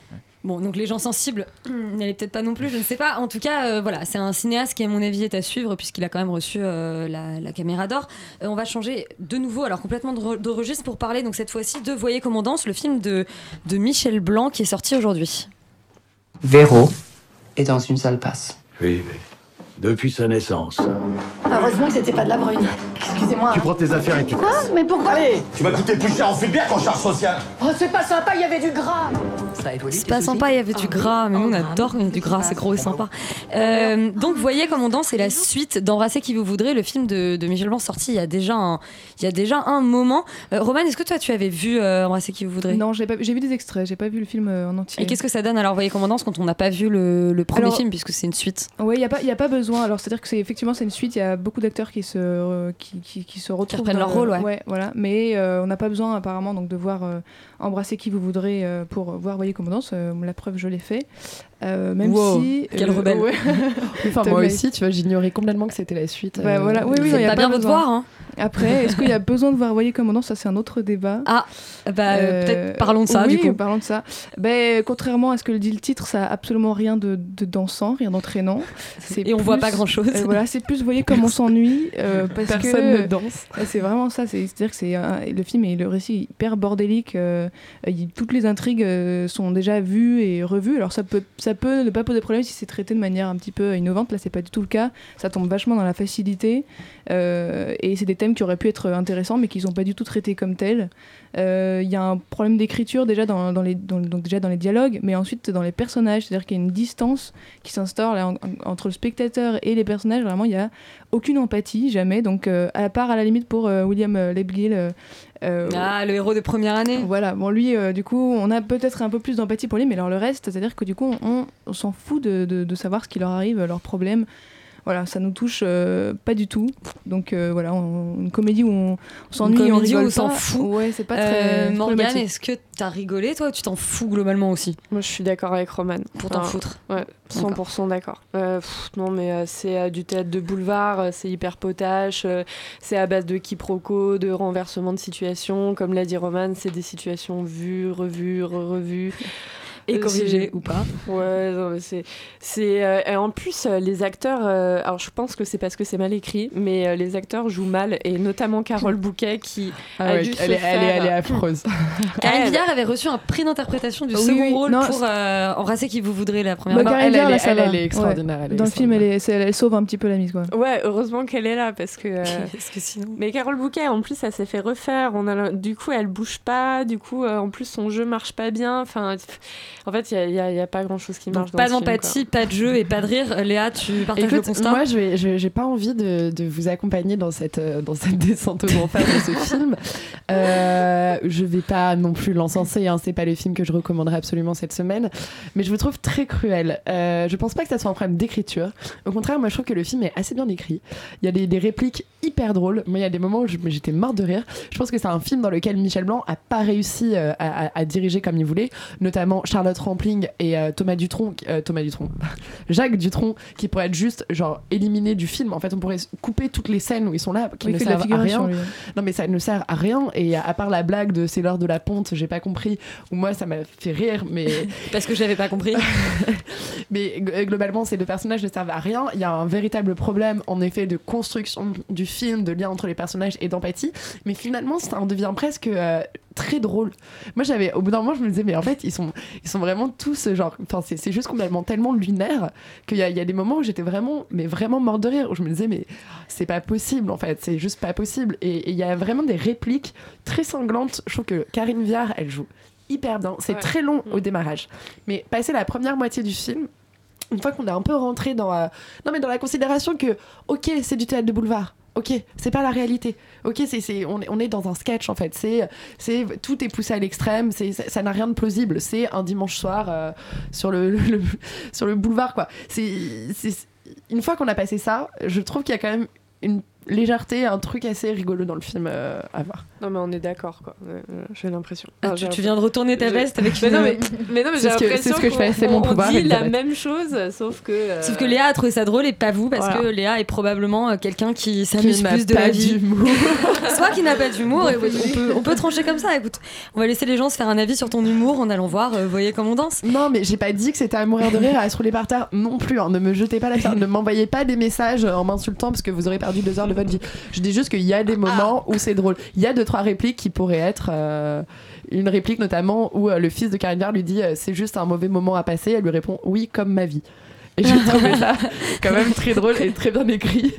Bon, donc les gens sensibles, n'allez peut-être pas non plus, je ne sais pas. En tout cas, euh, voilà, c'est un cinéaste qui, à mon avis, est à suivre puisqu'il a quand même reçu euh, la, la caméra d'or. Euh, on va changer de nouveau, alors complètement de, re- de registre pour parler, donc cette fois-ci, de Voyez comment on danse, le film de, de Michel Blanc qui est sorti aujourd'hui. Véro est dans une salle passe. Oui, mais depuis sa naissance. Heureusement que c'était pas de la brune. Excusez-moi. Tu prends tes affaires et tu Quoi Mais pourquoi Allez Tu vas coûter plus cher en bière qu'en charge sociale. Oh, c'est pas sympa, il y avait du gras C'est pas sympa, il y avait du gras, mais nous on adore quand il y a du gras, c'est gros et sympa. Euh, donc Voyez comment on danse, c'est la suite d'Embrasser qui vous voudrez, le film de, de Michel Blanc sorti il y a déjà un, il y a déjà un moment. Euh, Roman, est-ce que toi tu avais vu euh, Embrasser qui vous voudrez? Non, j'ai pas vu- j'ai vu des extraits, j'ai pas vu le film euh, en entier. Et qu'est-ce que ça donne? Alors Voyez comment on danse quand on n'a pas vu le, le premier Alors- film puisque c'est une suite Ouais, il n'y a, pas- y a pas besoin. Alors, c'est-à-dire que c'est effectivement c'est une suite, il y a beaucoup d'acteurs qui se, euh, qui, qui, qui se retrouvent. reprennent dans leur le- rôle, ouais. voilà. Mais euh, on n'a pas besoin apparemment donc, de voir euh, embrasser qui vous voudrez euh, pour voir Voyez danse. Euh, la preuve, je l'ai fait. Euh, même Wow, si. quel euh, rebelle. ouais. Enfin, moi aussi, tu vois, j'ignorais complètement que c'était la suite. Bah, voilà. Oui, oui, Vous il y a pas bien votre devoir, hein. Après, est-ce qu'il y a besoin de voir Voyez comment on danse? Ça, c'est un autre débat. Ah, bah peut-être parlons de ça oui, du coup. parlons de ça. Ben, contrairement à ce que le dit le titre, ça a absolument rien de, de dansant, rien d'entraînant. Et on voit plus- pas grand-chose. euh, voilà, c'est plus, vous voyez, comme on s'ennuie. euh, parce Personne que ne danse. C'est vraiment ça. c'est- C'est-à-dire que c'est le film et le récit hyper bordélique. euh, il- toutes les intrigues euh, sont déjà vues et revues. Alors ça peut, ça peut ne pas poser problème si c'est traité de manière un petit peu innovante. Là, c'est pas du tout le cas. Ça tombe vachement dans la facilité. euh, et c'est des thèmes qui auraient pu être intéressants, mais qui sont pas du tout traités comme tels. Euh, Il y a un problème d'écriture déjà dans, dans les, dans- donc déjà dans les dialogues, mais ensuite dans les personnages. C'est-à-dire qu'il y a une distance qui s'instaure là, en- en- entre le spectateur et les personnages. Vraiment, il y a aucune empathie, jamais. Donc, euh, à part à la limite pour euh, William euh, euh, euh, Ah, le héros de première année. voilà, bon lui, euh, du coup, on a peut-être un peu plus d'empathie pour lui, mais alors le reste, c'est-à-dire que du coup, on, on s'en fout de, de- de savoir ce qui leur arrive, leurs problèmes. Voilà, ça nous touche euh, pas du tout. Donc euh, voilà, on- une comédie où on, on s'ennuie, on comédie où rigole on s'en fout. Ouais, c'est pas Euh, très. Morgane, problématique. est-ce que t'as rigolé toi ou tu t'en fous globalement aussi? Moi, je suis d'accord avec Roman. Pour t'en Enfin, foutre. Ouais, 100% d'accord. Euh, non, mais euh, c'est euh, du théâtre de boulevard, euh, c'est hyper potache, euh, c'est à base de quiproquos, de renversement de situation. Comme l'a dit Roman, c'est des situations vues, revues, re-revues. Et Euh, corrigées c'est- ou pas. Ouais, non, mais c'est. c'est euh, et en plus, euh, les acteurs. euh, alors, je pense que c'est parce que c'est mal écrit, mais euh, les acteurs jouent mal, et notamment Carole Bouquet qui Ah a ouais, dû elle, se est, elle, est, faire- elle est affreuse. Karine Viard avait reçu un prix d'interprétation du Oui, second oui, rôle non, pour euh, Embrasser qui vous voudrez la première Bah, fois. Elle, Viard, elle là, est- ça elle, va. elle est Ouais. extraordinaire, elle est Dans le film, elle, est- c'est- elle sauve un petit peu la mise, quoi. Ouais, heureusement qu'elle est là parce que. euh, Parce que sinon. Mais Carole Bouquet, en plus, elle s'est fait refaire. On a, du coup, elle bouge pas. Du coup, euh, en plus, son jeu marche pas bien. Enfin, pff, en fait, il y a, pas grand chose qui marche. Donc, pas ce d'empathie, pas de jeu et pas de rire. Léa, tu partages le Écoute, constat moi, je j'ai pas envie de, de vous accompagner dans cette, euh, dans cette descente aux enfers de ce film. Euh, je vais pas non plus l'encenser, hein, c'est pas le film que je recommanderais absolument cette semaine, mais je vous trouve très cruel. Euh, je pense pas que ça soit un problème d'écriture. Au contraire, moi, je trouve que le film est assez bien écrit. Il y a des, des répliques hyper drôles. Moi, il y a des moments où j'étais morte de rire. Je pense que c'est un film dans lequel Michel Blanc a pas réussi euh, à, à- à diriger comme il voulait, notamment Charles Charlotte Rampling et euh, Thomas Dutronc, euh, Thomas Dutronc, Jacques Dutronc, qui pourraient être juste genre éliminés du film. En fait, on pourrait couper toutes les scènes où ils sont là, qui Oui, ne servent à rien. Non, mais ça ne sert à rien. Et à part la blague de c'est l'heure de la ponte, j'ai pas compris. Ou moi, ça m'a fait rire, mais parce que j'avais pas compris. mais g- globalement, ces deux personnages ne servent à rien. Il y a un véritable problème, en effet, de construction du film, de lien entre les personnages et d'empathie. Mais finalement, ça en devient presque euh, très drôle. Moi, j'avais, au bout d'un moment, je me disais, mais en fait, ils sont, ils sont vraiment tous genre, enfin, c'est, juste complètement tellement lunaire qu'il y a, il y a des moments où j'étais vraiment, mais vraiment mort de rire, où je me disais, mais c'est pas possible, en fait, c'est juste pas possible. Et il y a vraiment des répliques très sanglantes. Je trouve que Karine Viard, elle joue hyper bien. C'est très long au démarrage. Mais passer la première moitié du film, une fois qu'on est un peu rentré dans, euh, non mais dans la considération que, ok, c'est du théâtre de boulevard. Ok, c'est pas la réalité. Ok, c'est, on, est, on est dans un sketch en fait. C'est, c'est, tout est poussé à l'extrême. C'est, ça, n'a rien de plausible. C'est un dimanche soir euh, sur, le, le- sur le boulevard quoi. C'est- une fois qu'on a passé ça, je trouve qu'il y a quand même une légèreté, un truc assez rigolo dans le film euh, à voir. Non mais on est d'accord quoi. J'ai l'impression. Ah, tu- viens de retourner ta veste avec mais une- non mais, mais non mais C'est j'ai ce que- l'impression c'est ce que je fais, qu'on- c'est mon on pouvoir, dit la même chose sauf que. euh, Sauf que Léa a trouvé ça drôle et pas vous, parce Voilà. que Léa est probablement euh, quelqu'un qui s'amuse plus de la vie. d'humour. Soit qui n'a pas d'humour, et On peut on peut, on trancher comme ça. Écoute, on va laisser les gens se faire un avis sur ton humour en allant voir, euh, voyez comme on danse. Non, mais j'ai pas dit que c'était à mourir de rire à se rouler par terre non plus. hein. Ne me jetez pas la pierre, ne m'envoyez pas des messages en m'insultant parce que vous aurez perdu deux heures de votre vie. Je dis juste qu'il y a des moments où c'est drôle. Il y a deux trois répliques qui pourraient être euh, une réplique notamment où euh, le fils de Karine Viard lui dit euh, c'est juste un mauvais moment à passer. Elle lui répond oui comme ma vie. Et j'ai trouvé ça quand même très drôle et très bien écrit.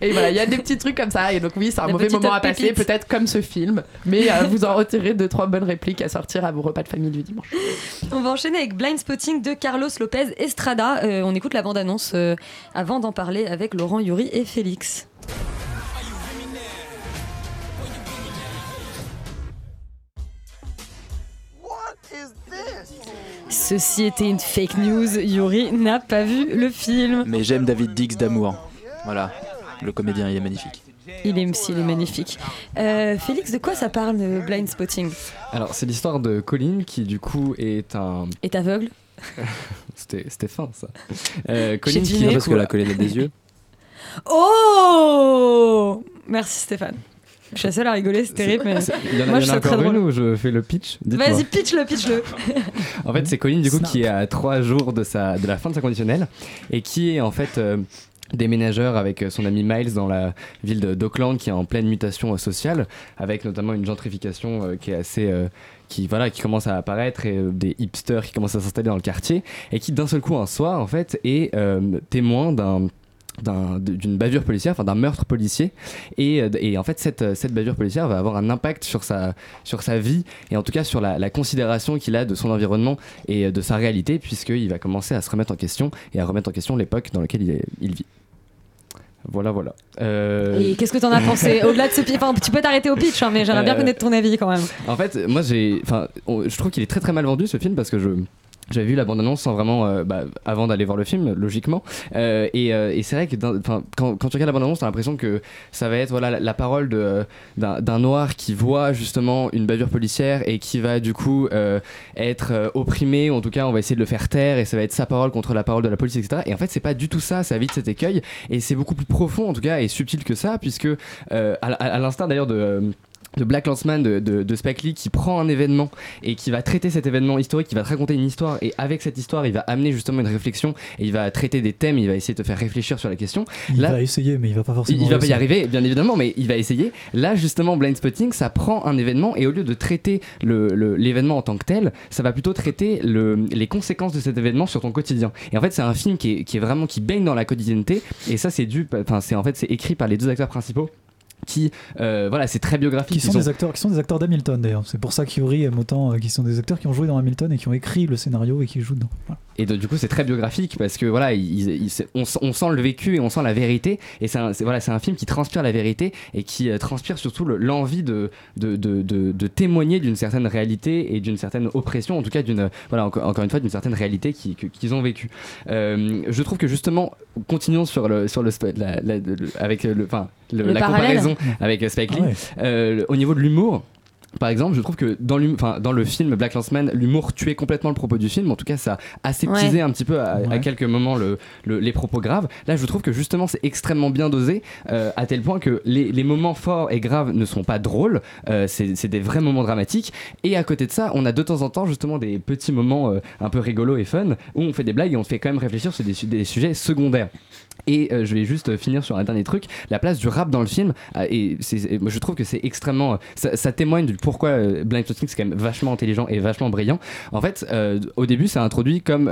Et voilà, il y a des petits trucs comme ça. Et donc oui, c'est un La mauvais moment à passer, pépite. peut-être comme ce film. Mais euh, vous en retirez deux, trois bonnes répliques à sortir à vos repas de famille du dimanche. On va enchaîner avec Blind Spotting de Carlos Lopez Estrada. Euh, on écoute la bande-annonce euh, avant d'en parler avec Laurent Yuri et Félix. Ceci était une fake news. Yuri n'a pas vu le film. Mais j'aime David Dix d'amour. Voilà, le comédien, il est magnifique. Il est, il est magnifique. Euh, Félix, de quoi ça parle, euh, Blind Spotting? Alors, c'est l'histoire de Colin qui, du coup, est un. Est aveugle C'était c'était fin, ça. Euh, Colin qui, Parce coup, que la Colline a des yeux. Oh Merci Stéphane. Je suis la seule à rigoler, c'est terrible. Mais... Il y en a, Moi, il y je en a encore une drôle. où je fais le pitch Dites-moi. Vas-y, pitch-le, pitch-le. En fait, c'est Colin du coup Snap. qui est à trois jours de, sa, de la fin de sa conditionnelle et qui est en fait euh, déménageur avec son ami Miles dans la ville d'Auckland qui est en pleine mutation euh, sociale avec notamment une gentrification euh, qui est assez euh, qui voilà qui commence à apparaître et euh, des hipsters qui commencent à s'installer dans le quartier et qui d'un seul coup un soir en fait est euh, témoin d'un d'un- d'une bavure policière, enfin d'un meurtre policier. Et, euh, et en fait, cette, cette bavure policière va avoir un impact sur sa, sur sa vie et en tout cas sur la, la considération qu'il a de son environnement et euh, de sa réalité, puisqu'il va commencer à se remettre en question et à remettre en question l'époque dans laquelle il, vit. Voilà, voilà. Euh, Et qu'est-ce que t'en as pensé Au-delà de ce pitch, enfin, tu peux t'arrêter au pitch, hein, mais j'aimerais bien Euh, connaître ton avis quand même. En fait, moi j'ai, enfin, on- je trouve qu'il est très très mal vendu ce film parce que je j'avais vu la bande-annonce sans vraiment, euh, bah, avant d'aller voir le film, logiquement. Euh, et euh, et c'est vrai que quand, tu regardes la bande-annonce, t'as l'impression que ça va être voilà, la, la parole d'un noir qui voit justement une bavure policière et qui va du coup être opprimé, ou en tout cas on va essayer de le faire taire et ça va être sa parole contre la parole de la police, etc. Et en fait, c'est pas du tout ça, ça vite cet écueil et c'est beaucoup plus profond en tout cas et subtil que ça, puisque à l'instar d'ailleurs de. De Black Landsman de, de, de Spike Lee qui prend un événement et qui va traiter cet événement historique, qui va te raconter une histoire et avec cette histoire il va amener justement une réflexion et il va traiter des thèmes, il va essayer de te faire réfléchir sur la question. Il Là, va essayer, mais il va pas forcément. il, il va pas y arriver, bien évidemment, mais il va essayer. Là, justement, Blind Spotting, ça prend un événement et au lieu de traiter l'événement en tant que tel, ça va plutôt traiter le- les conséquences de cet événement sur ton quotidien. Et en fait, c'est un film qui est, qui est vraiment qui baigne dans la quotidienneté. Et ça, c'est dû, enfin, c'est en fait, c'est écrit par les deux acteurs principaux. Qui, euh, voilà, c'est très biographique. Qui sont, Ils ont- des acteurs, qui sont des acteurs d'Hamilton d'ailleurs. C'est pour ça qu'Yuri aime autant, euh, qui sont des acteurs qui ont joué dans Hamilton et qui ont écrit le scénario et qui jouent dedans. Voilà. Et donc, du coup, c'est très biographique parce que voilà, il- il- il- on, sent le vécu et on sent la vérité. Et c'est voilà, c'est un film qui transpire la vérité et qui euh, transpire surtout le- l'envie de, de, de, de- de témoigner d'une certaine réalité et d'une certaine oppression, en tout cas d'une voilà encore, encore une fois d'une certaine réalité qu'ils ont vécue. Euh, je trouve que justement, continuons sur le sur le la- la- le- avec le enfin le- Le la parallèle. comparaison avec euh, Spike Lee. Ah ouais. Euh, au niveau de l'humour. Par exemple, je trouve que dans, l'hum- enfin, dans le film Black Landsman, l'humour tuait complètement le propos du film. En tout cas, ça aseptisait Ouais. un petit peu à, quelques moments le- le- les propos graves. Là, je trouve que justement, c'est extrêmement bien dosé, euh, à tel point que les, les moments forts et graves ne sont pas drôles. euh, c'est c'est des vrais moments dramatiques. Et à côté de ça, on a de temps en temps justement des petits moments euh, un peu rigolos et fun où on fait des blagues et on fait quand même réfléchir sur des, su- des sujets secondaires. Et euh, je vais juste finir sur un dernier truc, la place du rap dans le film. euh, et c'est- et moi, je trouve que c'est extrêmement, euh, ça, ça témoigne du pourquoi Blind Spotting c'est quand même vachement intelligent et vachement brillant. En fait, au début, c'est introduit comme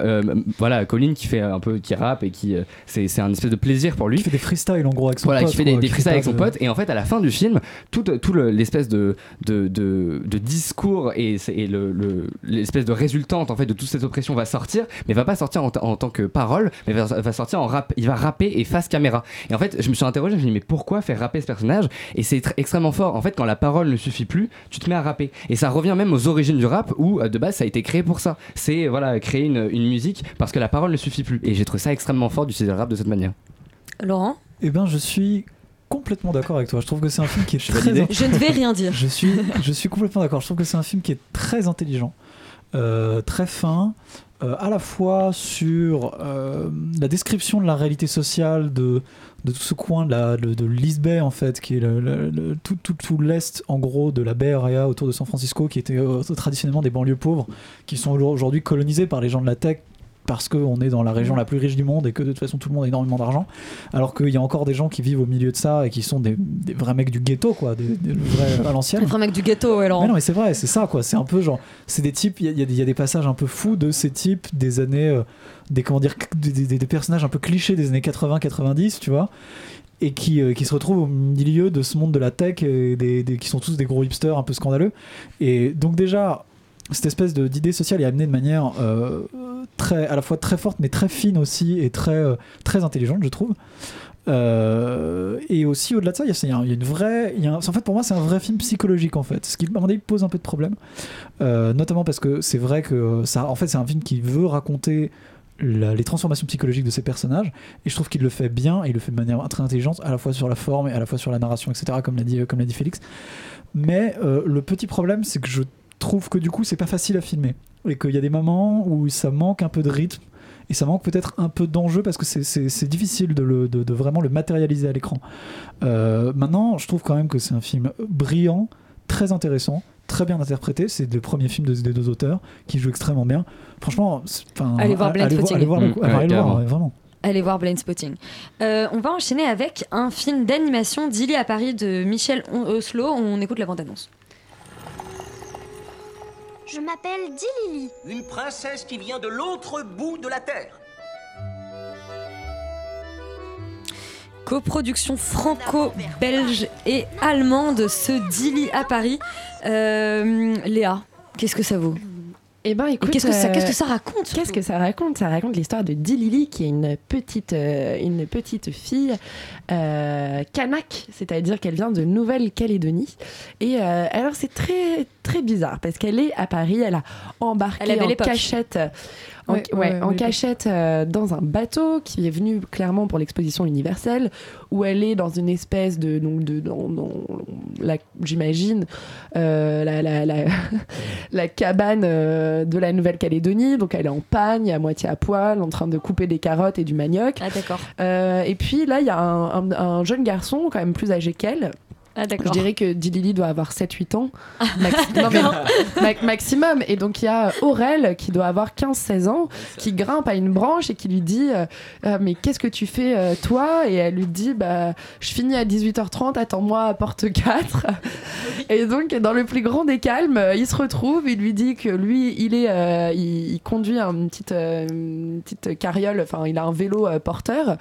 voilà Colin qui fait un peu qui rappe et qui c'est un espèce de plaisir pour lui. Qui fait des freestyles en gros avec son Voilà, pote. qui fait des, des freestyles avec son pote. Et en fait, à la fin du film, tout, tout le- l'espèce de, de, de, de discours et, et le- le- l'espèce de résultante en fait de toute cette oppression va sortir, mais va pas sortir en, en tant que parole, mais va, va sortir en rap. Il va rapper et face caméra. Et en fait, je me suis interrogé, je me suis dit, mais pourquoi faire rapper ce personnage? Et c'est tr- extrêmement fort. En fait, quand la parole ne suffit plus, tu te mets à rapper. Et ça revient même aux origines du rap où euh, de base ça a été créé pour ça. C'est voilà créer une, une musique parce que la parole ne suffit plus. Et j'ai trouvé ça extrêmement fort d'utiliser le rap de cette manière. Laurent? Eh ben, je suis complètement d'accord avec toi. Je trouve que c'est un film qui est très. validé. Je ne vais rien dire. Je suis, je suis complètement d'accord. Je trouve que c'est un film qui est très intelligent, euh, très fin, euh, à la fois sur euh, la description de la réalité sociale de, de tout ce coin de, la, de, en fait, qui est le, tout, tout, tout l'est, en gros, de la Bay Area autour de San Francisco, qui était euh, traditionnellement des banlieues pauvres, qui sont aujourd'hui colonisées par les gens de la tech parce qu'on est dans la région la plus riche du monde et que de toute façon tout le monde a énormément d'argent, alors qu'il y a encore des gens qui vivent au milieu de ça et qui sont des, des vrais mecs du ghetto, quoi, des, des vrais à l'ancienne. Le vrai mec du ghetto, ouais, Laurent. Mais non, mais c'est vrai, c'est ça, quoi. C'est un peu genre. C'est des types, il y, a- y des- il y a des passages un peu fous de ces types des années. euh, des, comment dire, des, des- des personnages un peu clichés des années 80-90, tu vois. Et qui, euh, qui se retrouvent au milieu de ce monde de la tech, et des, des- qui sont tous des gros hipsters un peu scandaleux. Et donc, déjà, cette espèce d'idée sociale est amenée de manière euh, très, à la fois très forte, mais très fine aussi, et très, euh, très intelligente, je trouve. Euh, et aussi au-delà de ça, il y y, a une vraie, y a en fait pour moi c'est un vrai film psychologique en fait, ce qui avis pose un peu de problème, notamment parce que c'est vrai que ça, en fait c'est un film qui veut raconter les transformations psychologiques de ces personnages et je trouve qu'il le fait bien et il le fait de manière très intelligente à la fois sur la forme et à la fois sur la narration etc comme l'a dit comme l'a dit Félix. Mais le petit problème c'est que je trouve que du coup c'est pas facile à filmer et qu'il y a des moments où ça manque un peu de rythme et ça manque peut-être un peu d'enjeu parce que c'est- c'est c'est difficile de, le- de- de vraiment le matérialiser à l'écran. Euh, maintenant, je trouve quand même que c'est un film brillant, très intéressant, très bien interprété. C'est le premier film de- des deux auteurs qui joue extrêmement bien. Franchement, Allez voir Blind allez Spotting. allez voir Mm, ouais, allez le voir, ouais, vraiment. Allez voir Blind Spotting. Euh, on va enchaîner avec un film d'animation d'Ili à Paris de Michel Oslo. On écoute la bande-annonce. Je m'appelle Dilili. Une princesse qui vient de l'autre bout de la Terre. Coproduction franco-belge et allemande, ce Dili à Paris. Euh, Léa, qu'est-ce que ça vaut? Eh ben, écoute, qu'est-ce que ça- euh, qu'est-ce que ça raconte Qu'est-ce que ça raconte? Ça raconte l'histoire de Dilili, qui est une petite, euh, une petite fille euh, kanak, c'est-à-dire qu'elle vient de Nouvelle-Calédonie. Et euh, alors, c'est très, très bizarre parce qu'elle est à Paris, elle a embarqué Elle en cachette. En, Ouais, ouais, ouais, en l'époque. cachette euh, dans un bateau qui est venu clairement pour l'exposition universelle où elle est dans une espèce de donc de dans, dans la j'imagine euh, la, la, la, la cabane euh, de la Nouvelle-Calédonie donc elle est en pagne à moitié à poil en train de couper des carottes et du manioc Ah d'accord. Euh, et puis là il y a un, un- un jeune garçon quand même plus âgé qu'elle Ah je dirais que Dilili doit avoir 7-8 ans Maxi- non, mais ma- maximum. Et donc il y a Aurel qui doit avoir 15-16 ans qui grimpe à une branche et qui lui dit euh, Euh, Mais qu'est-ce que tu fais euh, toi? Et elle lui dit bah, Je finis à 18h30, attends-moi à porte 4. et donc dans le plus grand des calmes, il se retrouve, il lui dit que lui, il, est, euh, il, il conduit une petite, euh, une petite carriole, enfin il a un vélo euh, porteur.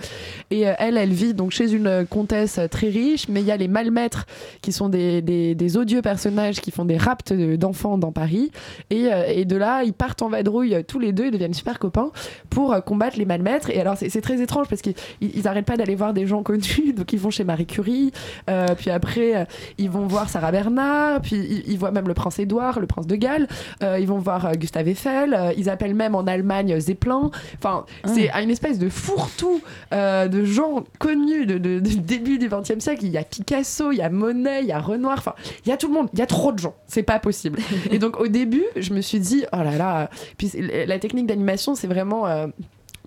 Et euh, elle, elle vit donc chez une comtesse très riche, mais il y a les malmaîtres qui sont des, des- des odieux personnages qui font des rapts de- d'enfants dans Paris. Et, euh, et de là, ils partent en vadrouille euh, tous les deux, ils deviennent super copains pour euh, combattre les malmaîtres. Et alors, c'est très étrange parce qu'ils ils- ils arrêtent pas d'aller voir des gens connus. Donc, ils vont chez Marie Curie, euh, puis après, ils vont voir Sarah Bernard, puis ils, ils voient même le prince Édouard, le prince de Galles, euh, ils vont voir Gustave Eiffel, ils appellent même en Allemagne Zeppelin. Enfin, c'est une espèce de fourre-tout euh, de gens connus de, de- du début du XXe siècle. Il y a Picasso, il y a a Monet, il y a Renoir, enfin, il y a tout le monde, il y a trop de gens, c'est pas possible. et donc au début, je me suis dit, oh là là, puis la technique d'animation, c'est vraiment. euh,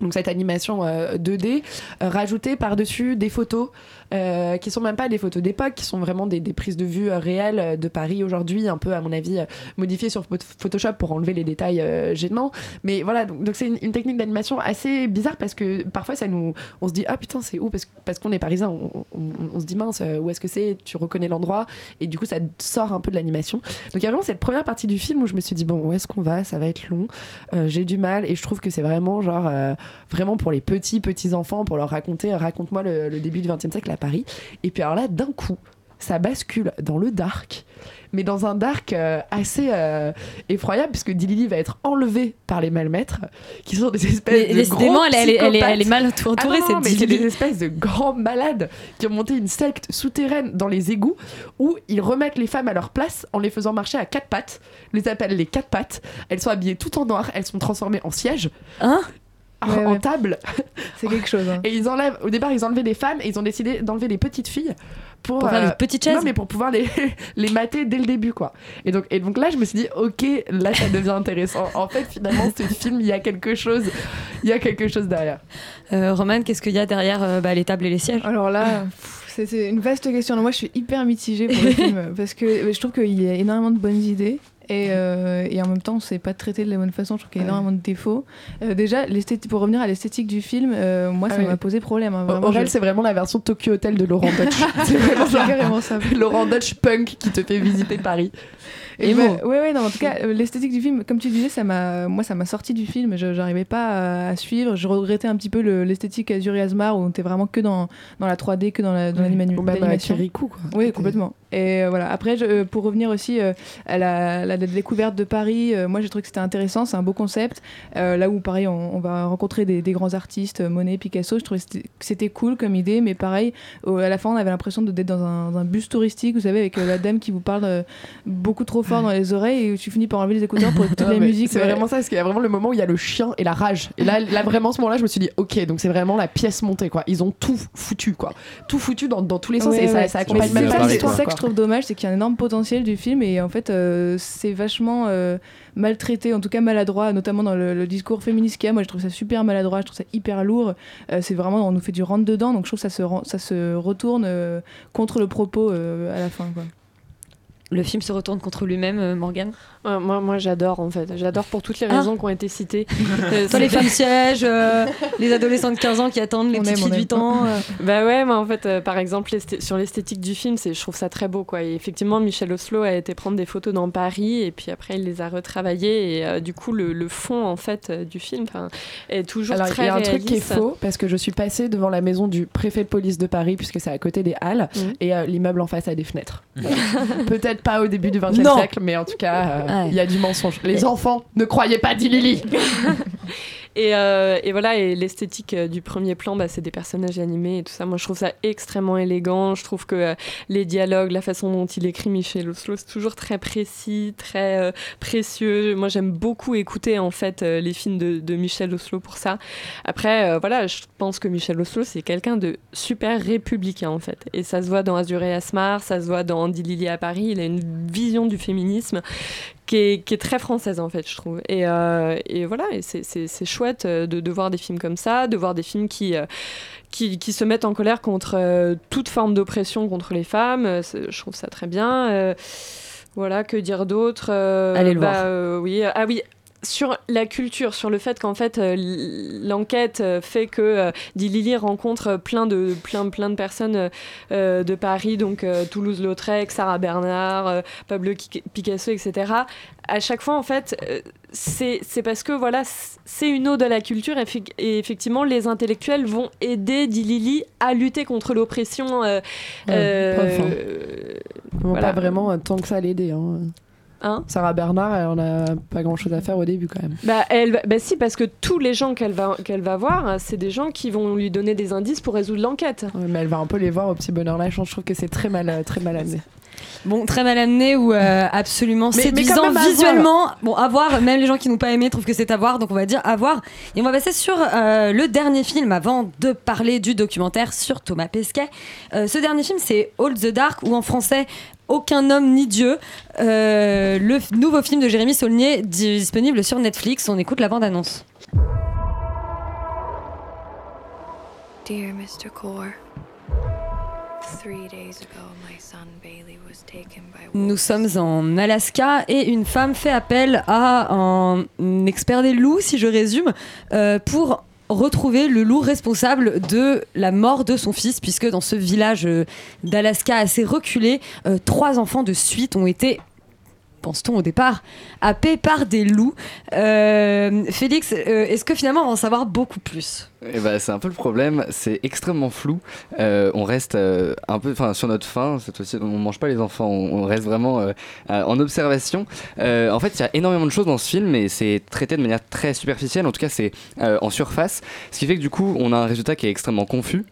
donc cette animation euh, 2D euh, rajoutée par-dessus des photos euh, qui sont même pas des photos d'époque, qui sont vraiment des, prises de vue euh, réelles euh, de Paris aujourd'hui, un peu à mon avis euh, modifiées sur Phot- Photoshop pour enlever les détails gênants. Mais voilà, donc c'est une, technique d'animation assez bizarre parce que parfois ça nous, on se dit ah putain c'est où? Parce, qu'on est parisien, on, se dit mince où est-ce que c'est, tu reconnais l'endroit. Et du coup ça sort un peu de l'animation. Donc il y a vraiment cette première partie du film où je me suis dit bon où est-ce qu'on va, ça va être long, j'ai du mal et je trouve que c'est vraiment genre vraiment pour les petits petits enfants pour leur raconter raconte-moi le, début du XXe siècle Paris. Et puis alors là d'un coup ça bascule dans le dark, mais dans un dark euh, assez euh, effroyable puisque Dilili va être enlevée par les malmaîtres qui sont des espèces Mais de gros elle elle est- elle mal entourée, Ah non, cette mais c'est des espèces de grands malades qui ont monté une secte souterraine dans les égouts où ils remettent les femmes à leur place en les faisant marcher à quatre pattes. Ils les appellent les quatre pattes. Elles sont habillées tout en noir, elles sont transformées en sièges. Hein? Ouais, en ouais. table. C'est quelque chose. hein. Et ils enlèvent, au départ, ils enlevaient des femmes et ils ont décidé d'enlever les petites filles pour, Pour faire des petites chaises Non, mais pour pouvoir les, les mater dès le début, quoi. Et donc, et donc là, je me suis dit, ok, là, ça devient intéressant. En fait, finalement, ce film, il y a quelque chose, il y a quelque chose derrière. Euh, Romane, qu'est-ce qu'il y a derrière euh, bah, les tables et les sièges? Alors là, c'est une vaste question. Moi, je suis hyper mitigée pour le film parce que euh, je trouve qu'il y a énormément de bonnes idées. Et, euh, et en même temps, c'est pas traité de la bonne façon. Je trouve qu'il y a énormément de défauts. Euh, déjà, pour revenir à l'esthétique du film, euh, moi, ça Ah oui. m'a posé problème. hein, vraiment, Aurel, je- c'est vraiment la version Tokyo Hotel de Laurent Dutch. c'est vraiment ça. Laurent Dutch punk qui te fait visiter Paris. Et Et bah, ouais, ouais, non, en tout cas, euh, l'esthétique du film, comme tu disais, ça m'a, moi, ça m'a sorti du film. Je n'arrivais pas à, à suivre. Je regrettais un petit peu le- l'esthétique Azur et Asmar où on était vraiment que dans, dans la 3D, que dans la- dans l'animation. Ou même à Kirikou, quoi. Oui, complètement. Et euh, voilà. Après, je- euh, pour revenir aussi euh, à la, la découverte de Paris, euh, moi, j'ai trouvé que c'était intéressant. C'est un beau concept. Euh, là où, pareil, on, on va rencontrer des, des grands artistes, euh, Monet, Picasso. Je trouvais que c'était- cool comme idée, mais pareil, à la fin, on avait l'impression d'être dans un, dans un bus touristique, vous savez, avec euh, la dame qui vous parle euh, beaucoup trop fort dans les oreilles et tu finis par enlever les écouteurs pour écouter de Ouais, la musique. C'est vraiment ça, parce qu'il y a vraiment le moment où il y a le chien et la rage. Et là, là vraiment, ce moment-là, je me suis dit, ok, donc c'est vraiment la pièce montée, quoi. Ils ont tout foutu, quoi. Tout foutu dans, dans tous les sens Ouais, et ça, ouais. ça Mais accompagne même ça, pas c'est ça que je trouve dommage, c'est qu'il y a un énorme potentiel du film et en fait euh, c'est vachement euh, maltraité, en tout cas maladroit, notamment dans le, le discours féministe qu'il y a. Moi je trouve ça super maladroit, je trouve ça hyper lourd. Euh, c'est vraiment, on nous fait du rentre dedans, donc je trouve que ça se, ça se retourne contre le propos à la fin. Quoi. Le film se retourne contre lui-même, euh, Morgane Ouais, moi, moi j'adore en fait. J'adore pour toutes les Ah. raisons qui ont été citées. Euh, Toi, les femmes sièges, euh, les adolescents de 15 ans qui attendent les On petites aime, filles on de 8 aime. ans. euh. Bah ouais, mais en fait, euh, par exemple, sur l'esthétique du film, c'est, je trouve ça très beau, quoi. Et effectivement, Michel Oslo a été prendre des photos dans Paris, et puis après, il les a retravaillées, et euh, du coup, le, le fond, en fait, euh, du film est toujours Alors, très il y a un truc qui est faux parce que je suis passée devant la maison du préfet de police de Paris puisque c'est à côté des Halles Mhm. et euh, l'immeuble en face a des fenêtres. Peut-être pas au début du XXe siècle, mais en tout cas, euh, il Ouais. y a du mensonge. Les enfants, ne croyez pas Dilili Et, euh, et voilà, et l'esthétique euh, du premier plan, bah, c'est des personnages animés et tout ça. Moi, je trouve ça extrêmement élégant. Je trouve que euh, les dialogues, la façon dont il écrit Michel Oslo, c'est toujours très précis, très précieux. Moi, j'aime beaucoup écouter en fait les films de, Michel Oslo pour ça. Après, voilà, je pense que Michel Oslo, c'est quelqu'un de super républicain en fait. Et ça se voit dans Azur et Asmar, ça se voit dans Andy Lily à Paris. Il a une vision du féminisme qui est, qui est très française en fait, je trouve. Et, euh, et voilà, et c'est- chouette euh, de, de voir des films comme ça, de voir des films qui, euh, qui, qui se mettent en colère contre toute forme d'oppression contre les femmes. Je trouve ça très bien. Euh, voilà, que dire d'autre Euh, Allez le bah, voir. oui, ah oui. Sur la culture, sur le fait qu'en fait euh, l'enquête euh, fait que euh, Dilili rencontre plein de plein plein de personnes de Paris, donc Toulouse-Lautrec, Sarah Bernard, Pablo Picasso, etc. À chaque fois, en fait, c'est c'est parce que voilà, c'est une ode à la culture et, effe- et effectivement, les intellectuels vont aider Dilili à lutter contre l'oppression. euh, Ouais, euh, voilà. Pas vraiment tant que ça l'aider. Hein. Hein Sarah Bernard, elle en a pas grand chose à faire au début quand même. Bah, elle, va- bah si, parce que tous les gens qu'elle va, qu'elle va voir, c'est des gens qui vont lui donner des indices pour résoudre l'enquête. Ouais, mais elle va un peu les voir au petit bonheur là. Je trouve que c'est très mal, très mal amené. Bon, très mal amené ou euh, absolument Mais- mais séduisant à visuellement. Bon, à voir, même les gens qui n'ont pas aimé trouvent que c'est à voir, donc on va dire à voir. Et on va passer sur euh, le dernier film avant de parler du documentaire sur Thomas Pesquet. Euh, ce dernier film, c'est All the Dark, ou en français, Aucun homme ni Dieu. Euh, le nouveau film de Jérémy Saulnier, disponible sur Netflix. On écoute la bande-annonce. Dear Mr. Core, three days ago my son Bailey was taken by Nous sommes en Alaska et une femme fait appel à un expert des loups, si je résume, euh, pour retrouver le loup responsable de la mort de son fils, puisque dans ce village euh, d'Alaska assez reculé, euh, trois enfants de suite ont été pense-t-on au départ, happés par des loups. Euh, Félix, euh, est-ce que finalement on va en savoir beaucoup plus? Eh ben, c'est un peu le problème, c'est extrêmement flou. Euh, on reste un peu sur notre faim, cette fois-ci, on mange pas les enfants, on, reste vraiment en observation. En fait, il y a énormément de choses dans ce film, mais c'est traité de manière très superficielle, en tout cas, c'est en surface. Ce qui fait que du coup, on a un résultat qui est extrêmement confus.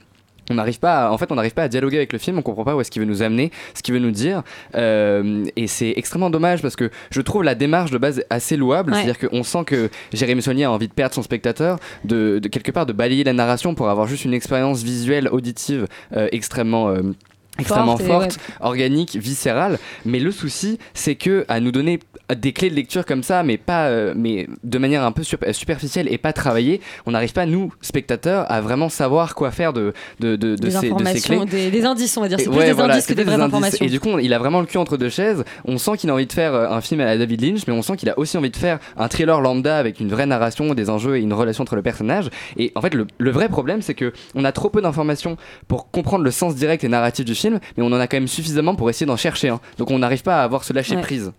On n'arrive pas, à- en fait, on n'arrive pas à dialoguer avec le film. On comprend pas où est-ce qu'il veut nous amener, ce qu'il veut nous dire, Euh, et c'est extrêmement dommage parce que je trouve la démarche de base assez louable. Ouais. C'est-à-dire qu'on sent que Jérémy Saulnier a envie de perdre son spectateur, de, de quelque part de balayer la narration pour avoir juste une expérience visuelle, auditive euh, extrêmement euh, extrêmement Forte et forte, ouais. organique, viscérale. Mais le souci, c'est que à nous donner des clés de lecture comme ça, mais pas, euh, mais de manière un peu sup- superficielle et pas travaillée, on n'arrive pas nous spectateurs à vraiment savoir quoi faire de de, de, de Des ces, de ces informations, clés. des, des indices, on va dire. C'est plus ouais, des voilà, indices que des vraies indices. informations. Et du coup, il a vraiment le cul entre deux chaises. On sent qu'il a envie de faire euh, un film à la David Lynch, mais on sent qu'il a aussi envie de faire un thriller lambda avec une vraie narration, des enjeux et une relation entre le personnage. Et en fait, le, le vrai problème, c'est que on a trop peu d'informations pour comprendre le sens direct et narratif du film, mais on en a quand même suffisamment pour essayer d'en chercher un. Donc on n'arrive pas à avoir ce lâcher Ouais. prise.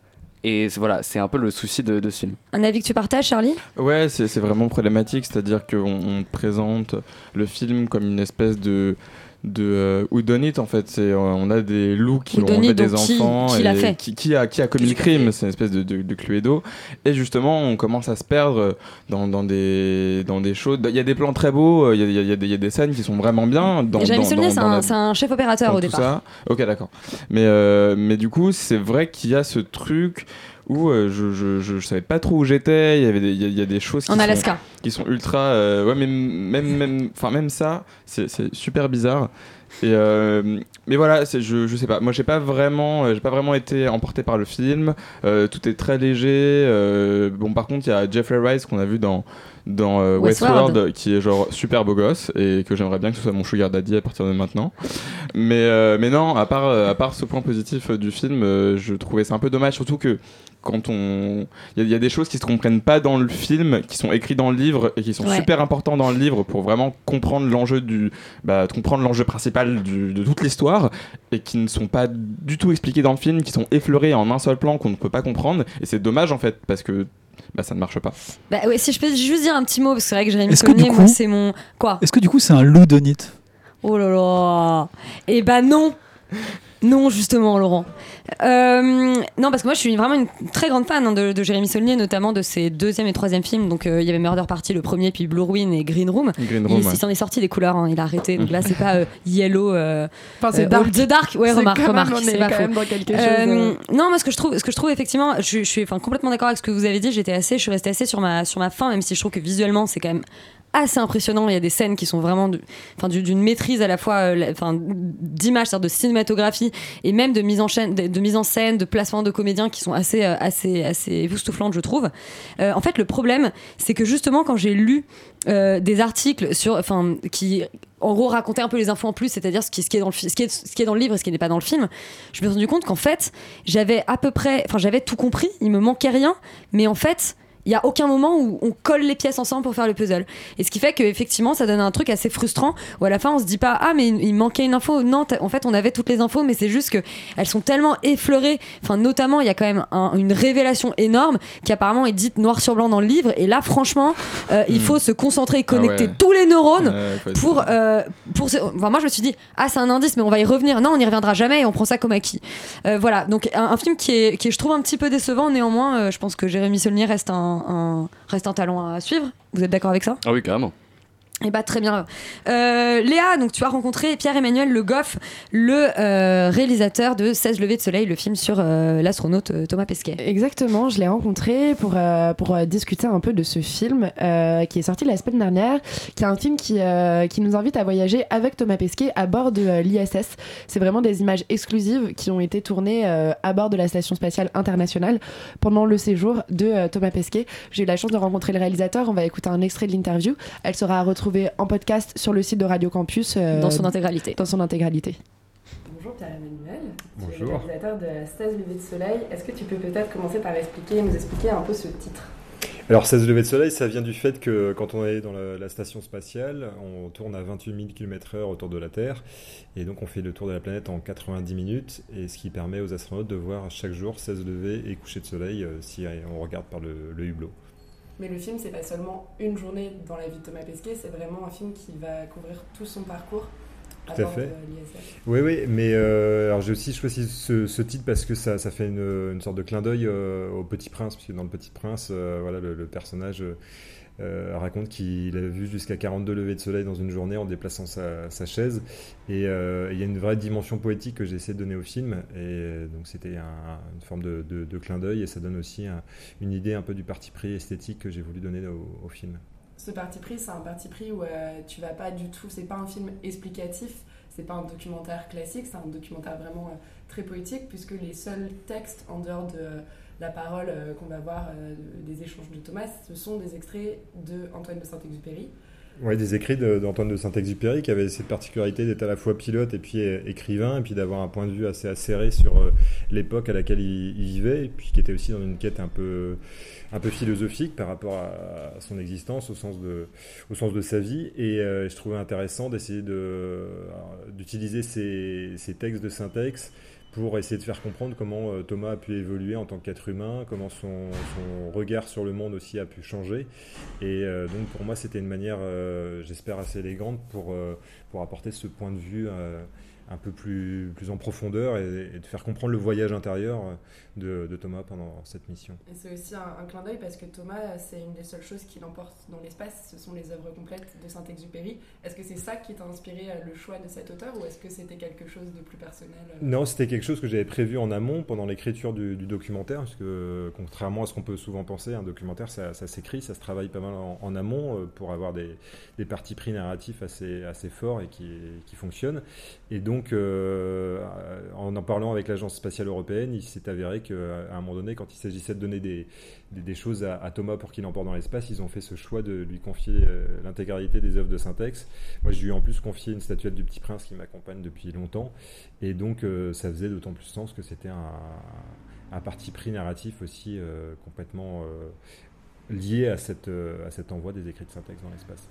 Et voilà, c'est un peu le souci de, de ce film. Un avis que tu partages, Charlie? Ouais, c'est c'est vraiment problématique, c'est-à-dire qu'on on présente le film comme une espèce de de euh, who done it en fait c'est euh, on a des loups qui Who ont done enlevé it, des qui- enfants qui l'a et fait qui, qui a qui a commis le crime c'est une espèce de, de, de Cluedo et justement on commence à se perdre dans, dans des dans des choses il y a des plans très beaux euh, il y a, il y a- des- il y a des scènes qui sont vraiment bien dans, Jérémy Saulnier, c'est un, chef opérateur au départ. ça. Ok, d'accord. Mais, euh, mais du coup, c'est vrai qu'il y a ce truc où euh, je, je, je, je savais pas trop où j'étais. Il y avait des, il y a- des choses qui En sont, Alaska. qui sont ultra. euh, ouais, mais même, même, enfin même ça, c'est super bizarre. Et euh, mais voilà, je, je sais pas. Moi, j'ai pas vraiment, j'ai pas vraiment été emporté par le film. Tout est très léger. bon, par contre, il y a Jeffrey Rice qu'on a vu dans dans euh, Westworld. Westworld, qui est genre super beau gosse et que j'aimerais bien que ce soit mon sugar daddy à partir de maintenant. Mais, euh, mais non, à part, euh, à part ce point positif du film, euh, je trouvais ça un peu dommage, surtout que quand on. Il y, a- il y a des choses qui se comprennent pas dans le film, qui sont écrites dans le livre et qui sont Ouais. super importants dans le livre pour vraiment comprendre l'enjeu du. Bah, comprendre l'enjeu principal du- de toute l'histoire et qui ne sont pas du tout expliqués dans le film, qui sont effleurés en un seul plan qu'on ne peut pas comprendre. Et c'est dommage en fait, parce que bah, ça ne marche pas. Bah ouais, si je peux juste dire un petit mot, parce que c'est vrai que Jérémy Est-ce que du Saulnier, coup- moi, c'est mon. Quoi? Est-ce que du coup c'est un loup donite Oh là là Eh ben non Non, justement, Laurent. Euh, non, parce que moi, je suis vraiment une très grande fan hein, de, de Jérémy Saulnier, notamment de ses deuxième et troisième films. Donc, euh, il y avait Murder Party, le premier, puis Blue Ruin et Green Room. Green Room, il ouais. s'en est sorti des couleurs, hein, il a arrêté. Donc là, c'est pas euh, Yellow. euh, Enfin, c'est euh, dark. The Dark. Ouais, remarque, quand remarque. on c'est est pas quand faux. même dans quelque chose. Non, moi, ce que je trouve, ce que je trouve effectivement, je, suis- je suis enfin, complètement d'accord avec ce que vous avez dit. J'étais assez, je suis restée assez sur ma, sur ma fin, même si je trouve que visuellement, c'est quand même assez impressionnant. Il y a des scènes qui sont vraiment d'une maîtrise à la fois euh, enfin, d'image, de cinématographie et même de mise en, de, mise en scène, de placement de comédiens qui sont assez, euh, assez, assez époustouflantes, je trouve. Euh, en fait, le problème, c'est que justement, quand j'ai lu des articles sur, qui en gros racontaient un peu les infos en plus, c'est-à-dire ce qui, ce, qui est dans le, ce, qui ce qui est dans le livre et ce qui n'est pas dans le film, je me suis rendu compte qu'en fait, j'avais à peu près, enfin, j'avais tout compris, il me manquait rien, mais en fait, il y a aucun moment où on colle les pièces ensemble pour faire le puzzle. Et ce qui fait qu'effectivement, ça donne un truc assez frustrant où à la fin, on se dit pas ah mais il manquait une info. Non, en fait, on avait toutes les infos, mais c'est juste que elles sont tellement effleurées. Enfin, notamment, il y a quand même un- une révélation énorme qui apparemment est dite noir sur blanc dans le livre. Et là, franchement, euh, il faut se concentrer et connecter Hmm. ouais. tous les neurones pour euh, pour. se- Enfin, moi, je me suis dit ah c'est un indice, mais on va y revenir. Non, on n'y reviendra jamais et on prend ça comme acquis. Euh, voilà, donc un, un film qui est, qui est, je trouve, un petit peu décevant. Néanmoins, euh, je pense que Jérémy Saulnier reste un, un- reste un talent à suivre. Vous êtes d'accord avec ça? Ah oui, carrément. Et bah très bien. Euh, Léa, donc tu as rencontré Pierre-Emmanuel Le Goff, le euh, réalisateur de 16 levées de soleil, le film sur euh, l'astronaute Thomas Pesquet. Exactement, je l'ai rencontré pour, pour discuter un peu de ce film qui est sorti la semaine dernière, qui est un film qui, qui nous invite à voyager avec Thomas Pesquet à bord de l'ISS. C'est vraiment des images exclusives qui ont été tournées à bord de la Station spatiale internationale pendant le séjour de Thomas Pesquet. J'ai eu la chance de rencontrer le réalisateur, on va écouter un extrait de l'interview. Elle sera à en podcast sur le site de Radio Campus. euh, Dans son intégralité. Dans son intégralité. Bonjour Pierre-Emmanuel. Tu es le Bonjour. réalisateur de 16 levées de soleil. Est-ce que tu peux peut-être commencer par expliquer, nous expliquer un peu ce titre? Alors 16 levées de soleil, ça vient du fait que quand on est dans la, la station spatiale, on tourne à 28 000 km/h autour de la Terre, et donc on fait le tour de la planète en 90 minutes, et ce qui permet aux astronautes de voir chaque jour 16 levées et couchers de soleil euh, si on regarde par le, le hublot. Mais le film, c'est pas seulement une journée dans la vie de Thomas Pesquet, c'est vraiment un film qui va couvrir tout son parcours. Tout à fait. Oui, oui, mais euh, alors j'ai aussi choisi ce, ce titre parce que ça, ça fait une, une sorte de clin d'œil euh, au Petit Prince, puisque dans le Petit Prince, euh, voilà, le, le personnage euh, raconte qu'il a vu jusqu'à 42 levées de soleil dans une journée en déplaçant sa, chaise. Et euh, il y a une vraie dimension poétique que j'ai essayé de donner au film, et euh, donc c'était un- une forme de, clin d'œil, et ça donne aussi un- une idée un peu du parti pris esthétique que j'ai voulu donner au, film. Ce parti pris, c'est un parti pris où tu vas pas du tout. C'est pas un film explicatif, c'est pas un documentaire classique, c'est un documentaire vraiment très poétique, puisque les seuls textes en dehors de la parole euh, qu'on va voir euh, de- des échanges de Thomas, ce sont des extraits de Antoine de Saint-Exupéry. Ouais, des écrits d'Antoine de Saint-Exupéry qui avait cette particularité d'être à la fois pilote et puis euh, écrivain, et puis d'avoir un point de vue assez acéré sur l'époque à laquelle il, vivait, et puis qui était aussi dans une quête un peu, un peu philosophique par rapport à, son existence, au sens de, au sens de sa vie. Et je trouvais intéressant d'essayer de, d'utiliser ces, ces textes de syntaxe pour essayer de faire comprendre comment euh, Thomas a pu évoluer en tant qu'être humain, comment son, regard sur le monde aussi a pu changer. Et euh, donc pour moi, c'était une manière, euh, j'espère, assez élégante pour, pour apporter ce point de vue un peu plus, plus en profondeur et, et de faire comprendre le voyage intérieur euh, de, de Thomas pendant cette mission. Et c'est aussi un, un clin d'œil parce que Thomas, c'est une des seules choses qui l'emporte dans l'espace, ce sont les œuvres complètes de Saint-Exupéry. Est-ce que c'est ça qui t'a inspiré euh, le choix de cet auteur ou est-ce que c'était quelque chose de plus personnel euh? Non, c'était quelque chose que j'avais prévu en amont pendant l'écriture du, du documentaire, parce que contrairement à ce qu'on peut souvent penser, un documentaire ça, ça s'écrit, ça se travaille pas mal en, en amont pour avoir des, des partis pris narratifs assez, assez forts et qui, qui fonctionnent. Et donc, euh, en en parlant avec l'Agence spatiale européenne, il s'est avéré qu'à un moment donné, quand il s'agissait de donner des, des, choses à, Thomas pour qu'il emporte dans l'espace, ils ont fait ce choix de lui confier euh, l'intégralité des œuvres de Syntex. Moi, je lui ai en plus confié une statuette du Petit Prince qui m'accompagne depuis longtemps. Et donc, euh, ça faisait d'autant plus sens que c'était un, un parti pris narratif aussi complètement lié à, cette, à cet envoi des écrits de Syntex dans l'espace.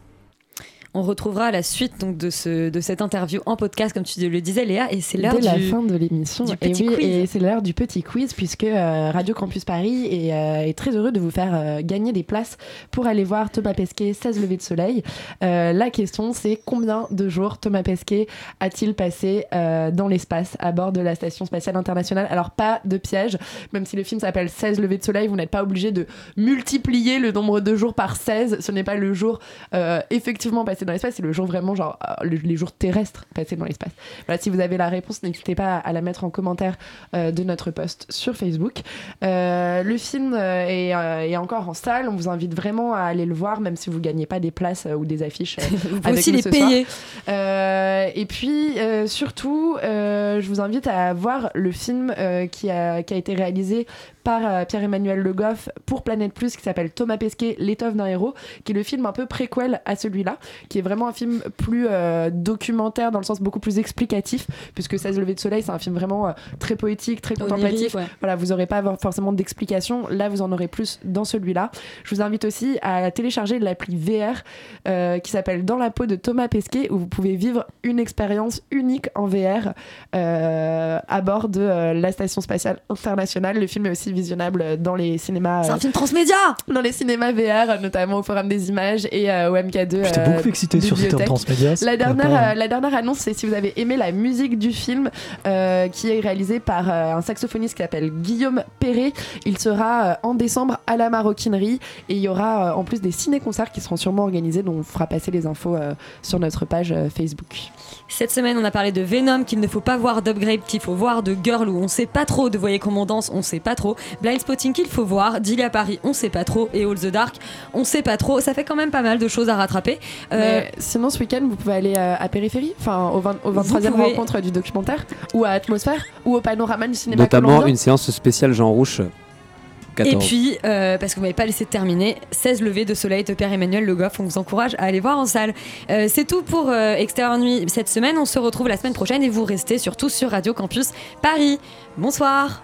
On retrouvera la suite donc de, ce, de cette interview en podcast, comme tu le disais, Léa, et c'est l'heure la fin de l'émission. du Et petit oui, quiz. et c'est l'heure du petit quiz puisque euh, Radio Campus Paris est, euh, est très heureux de vous faire euh, gagner des places pour aller voir Thomas Pesquet 16 levées de soleil. La question c'est combien de jours Thomas Pesquet a-t-il passé dans l'espace à bord de la station spatiale internationale? Alors pas de piège, même si le film s'appelle 16 levées de soleil, vous n'êtes pas obligé de multiplier le nombre de jours par 16. Ce n'est pas le jour effectivement passé dans l'espace, c'est le jour vraiment genre euh, le- les jours terrestres passés dans l'espace. Voilà, si vous avez la réponse, n'hésitez pas à la mettre en commentaire euh, de notre post sur Facebook. Euh, le film est, est encore en salle. On vous invite vraiment à aller le voir, même si vous gagnez pas des places ou des affiches. Vous avec aussi nous les ce payer. Et puis surtout, je vous invite à voir le film qui, a, qui a été réalisé par euh, Pierre-Emmanuel Le Goff pour Planète Plus qui s'appelle Thomas Pesquet, l'étoffe d'un héros, qui est le film un peu préquel à celui-là, qui est vraiment un film plus euh, documentaire dans le sens beaucoup plus explicatif, puisque 16 levées de soleil, c'est un film vraiment euh, très poétique, très contemplatif. Ouais. Voilà, vous n'aurez pas forcément d'explication. Là, vous en aurez plus dans celui-là. Je vous invite aussi à télécharger l'appli VR euh, qui s'appelle Dans la peau de Thomas Pesquet, où vous pouvez vivre une expérience unique en VR euh, à bord de euh, la station spatiale internationale. Le film est aussi visionnable dans les cinémas. C'est un film transmédia Dans les cinémas VR, notamment au Forum des images et euh, au MK2. J'étais beaucoup excité sur ce terme transmédia, La dernière, parle. euh, la dernière annonce, c'est si vous avez aimé la musique du film, euh, qui est réalisée par euh, un saxophoniste qui s'appelle Guillaume Perret. Il sera euh, en décembre à la Maroquinerie et il y aura euh, en plus des ciné-concerts qui seront sûrement organisés, dont on fera passer les infos euh, sur notre page euh, Facebook. Cette semaine, on a parlé de Venom, qu'il ne faut pas voir, d'Upgrade, qu'il faut voir, de Girl, où on sait pas trop, de Voyez comment on danse, on sait pas trop, Blind Spotting, qu'il faut voir, Dilly à Paris, on sait pas trop, et All the Dark, on sait pas trop. Ça fait quand même pas mal de choses à rattraper. Euh, Mais sinon, ce week-end, vous pouvez aller euh, à Périphérie, enfin au, 20 au Vous 23e pouvez- rencontre du documentaire, ou à Atmosphère, ou au panorama du cinéma Notamment colombien. une séance spéciale Jean Rouge. 14. Et puis, euh, parce que vous m'avez pas laissé terminer, 16 levées de soleil de Pierre-Emmanuel Le Goff, on vous encourage à aller voir en salle. Euh, c'est tout pour euh, Extérieur Nuit cette semaine. On se retrouve la semaine prochaine et vous restez surtout sur Radio Campus Paris. Bonsoir.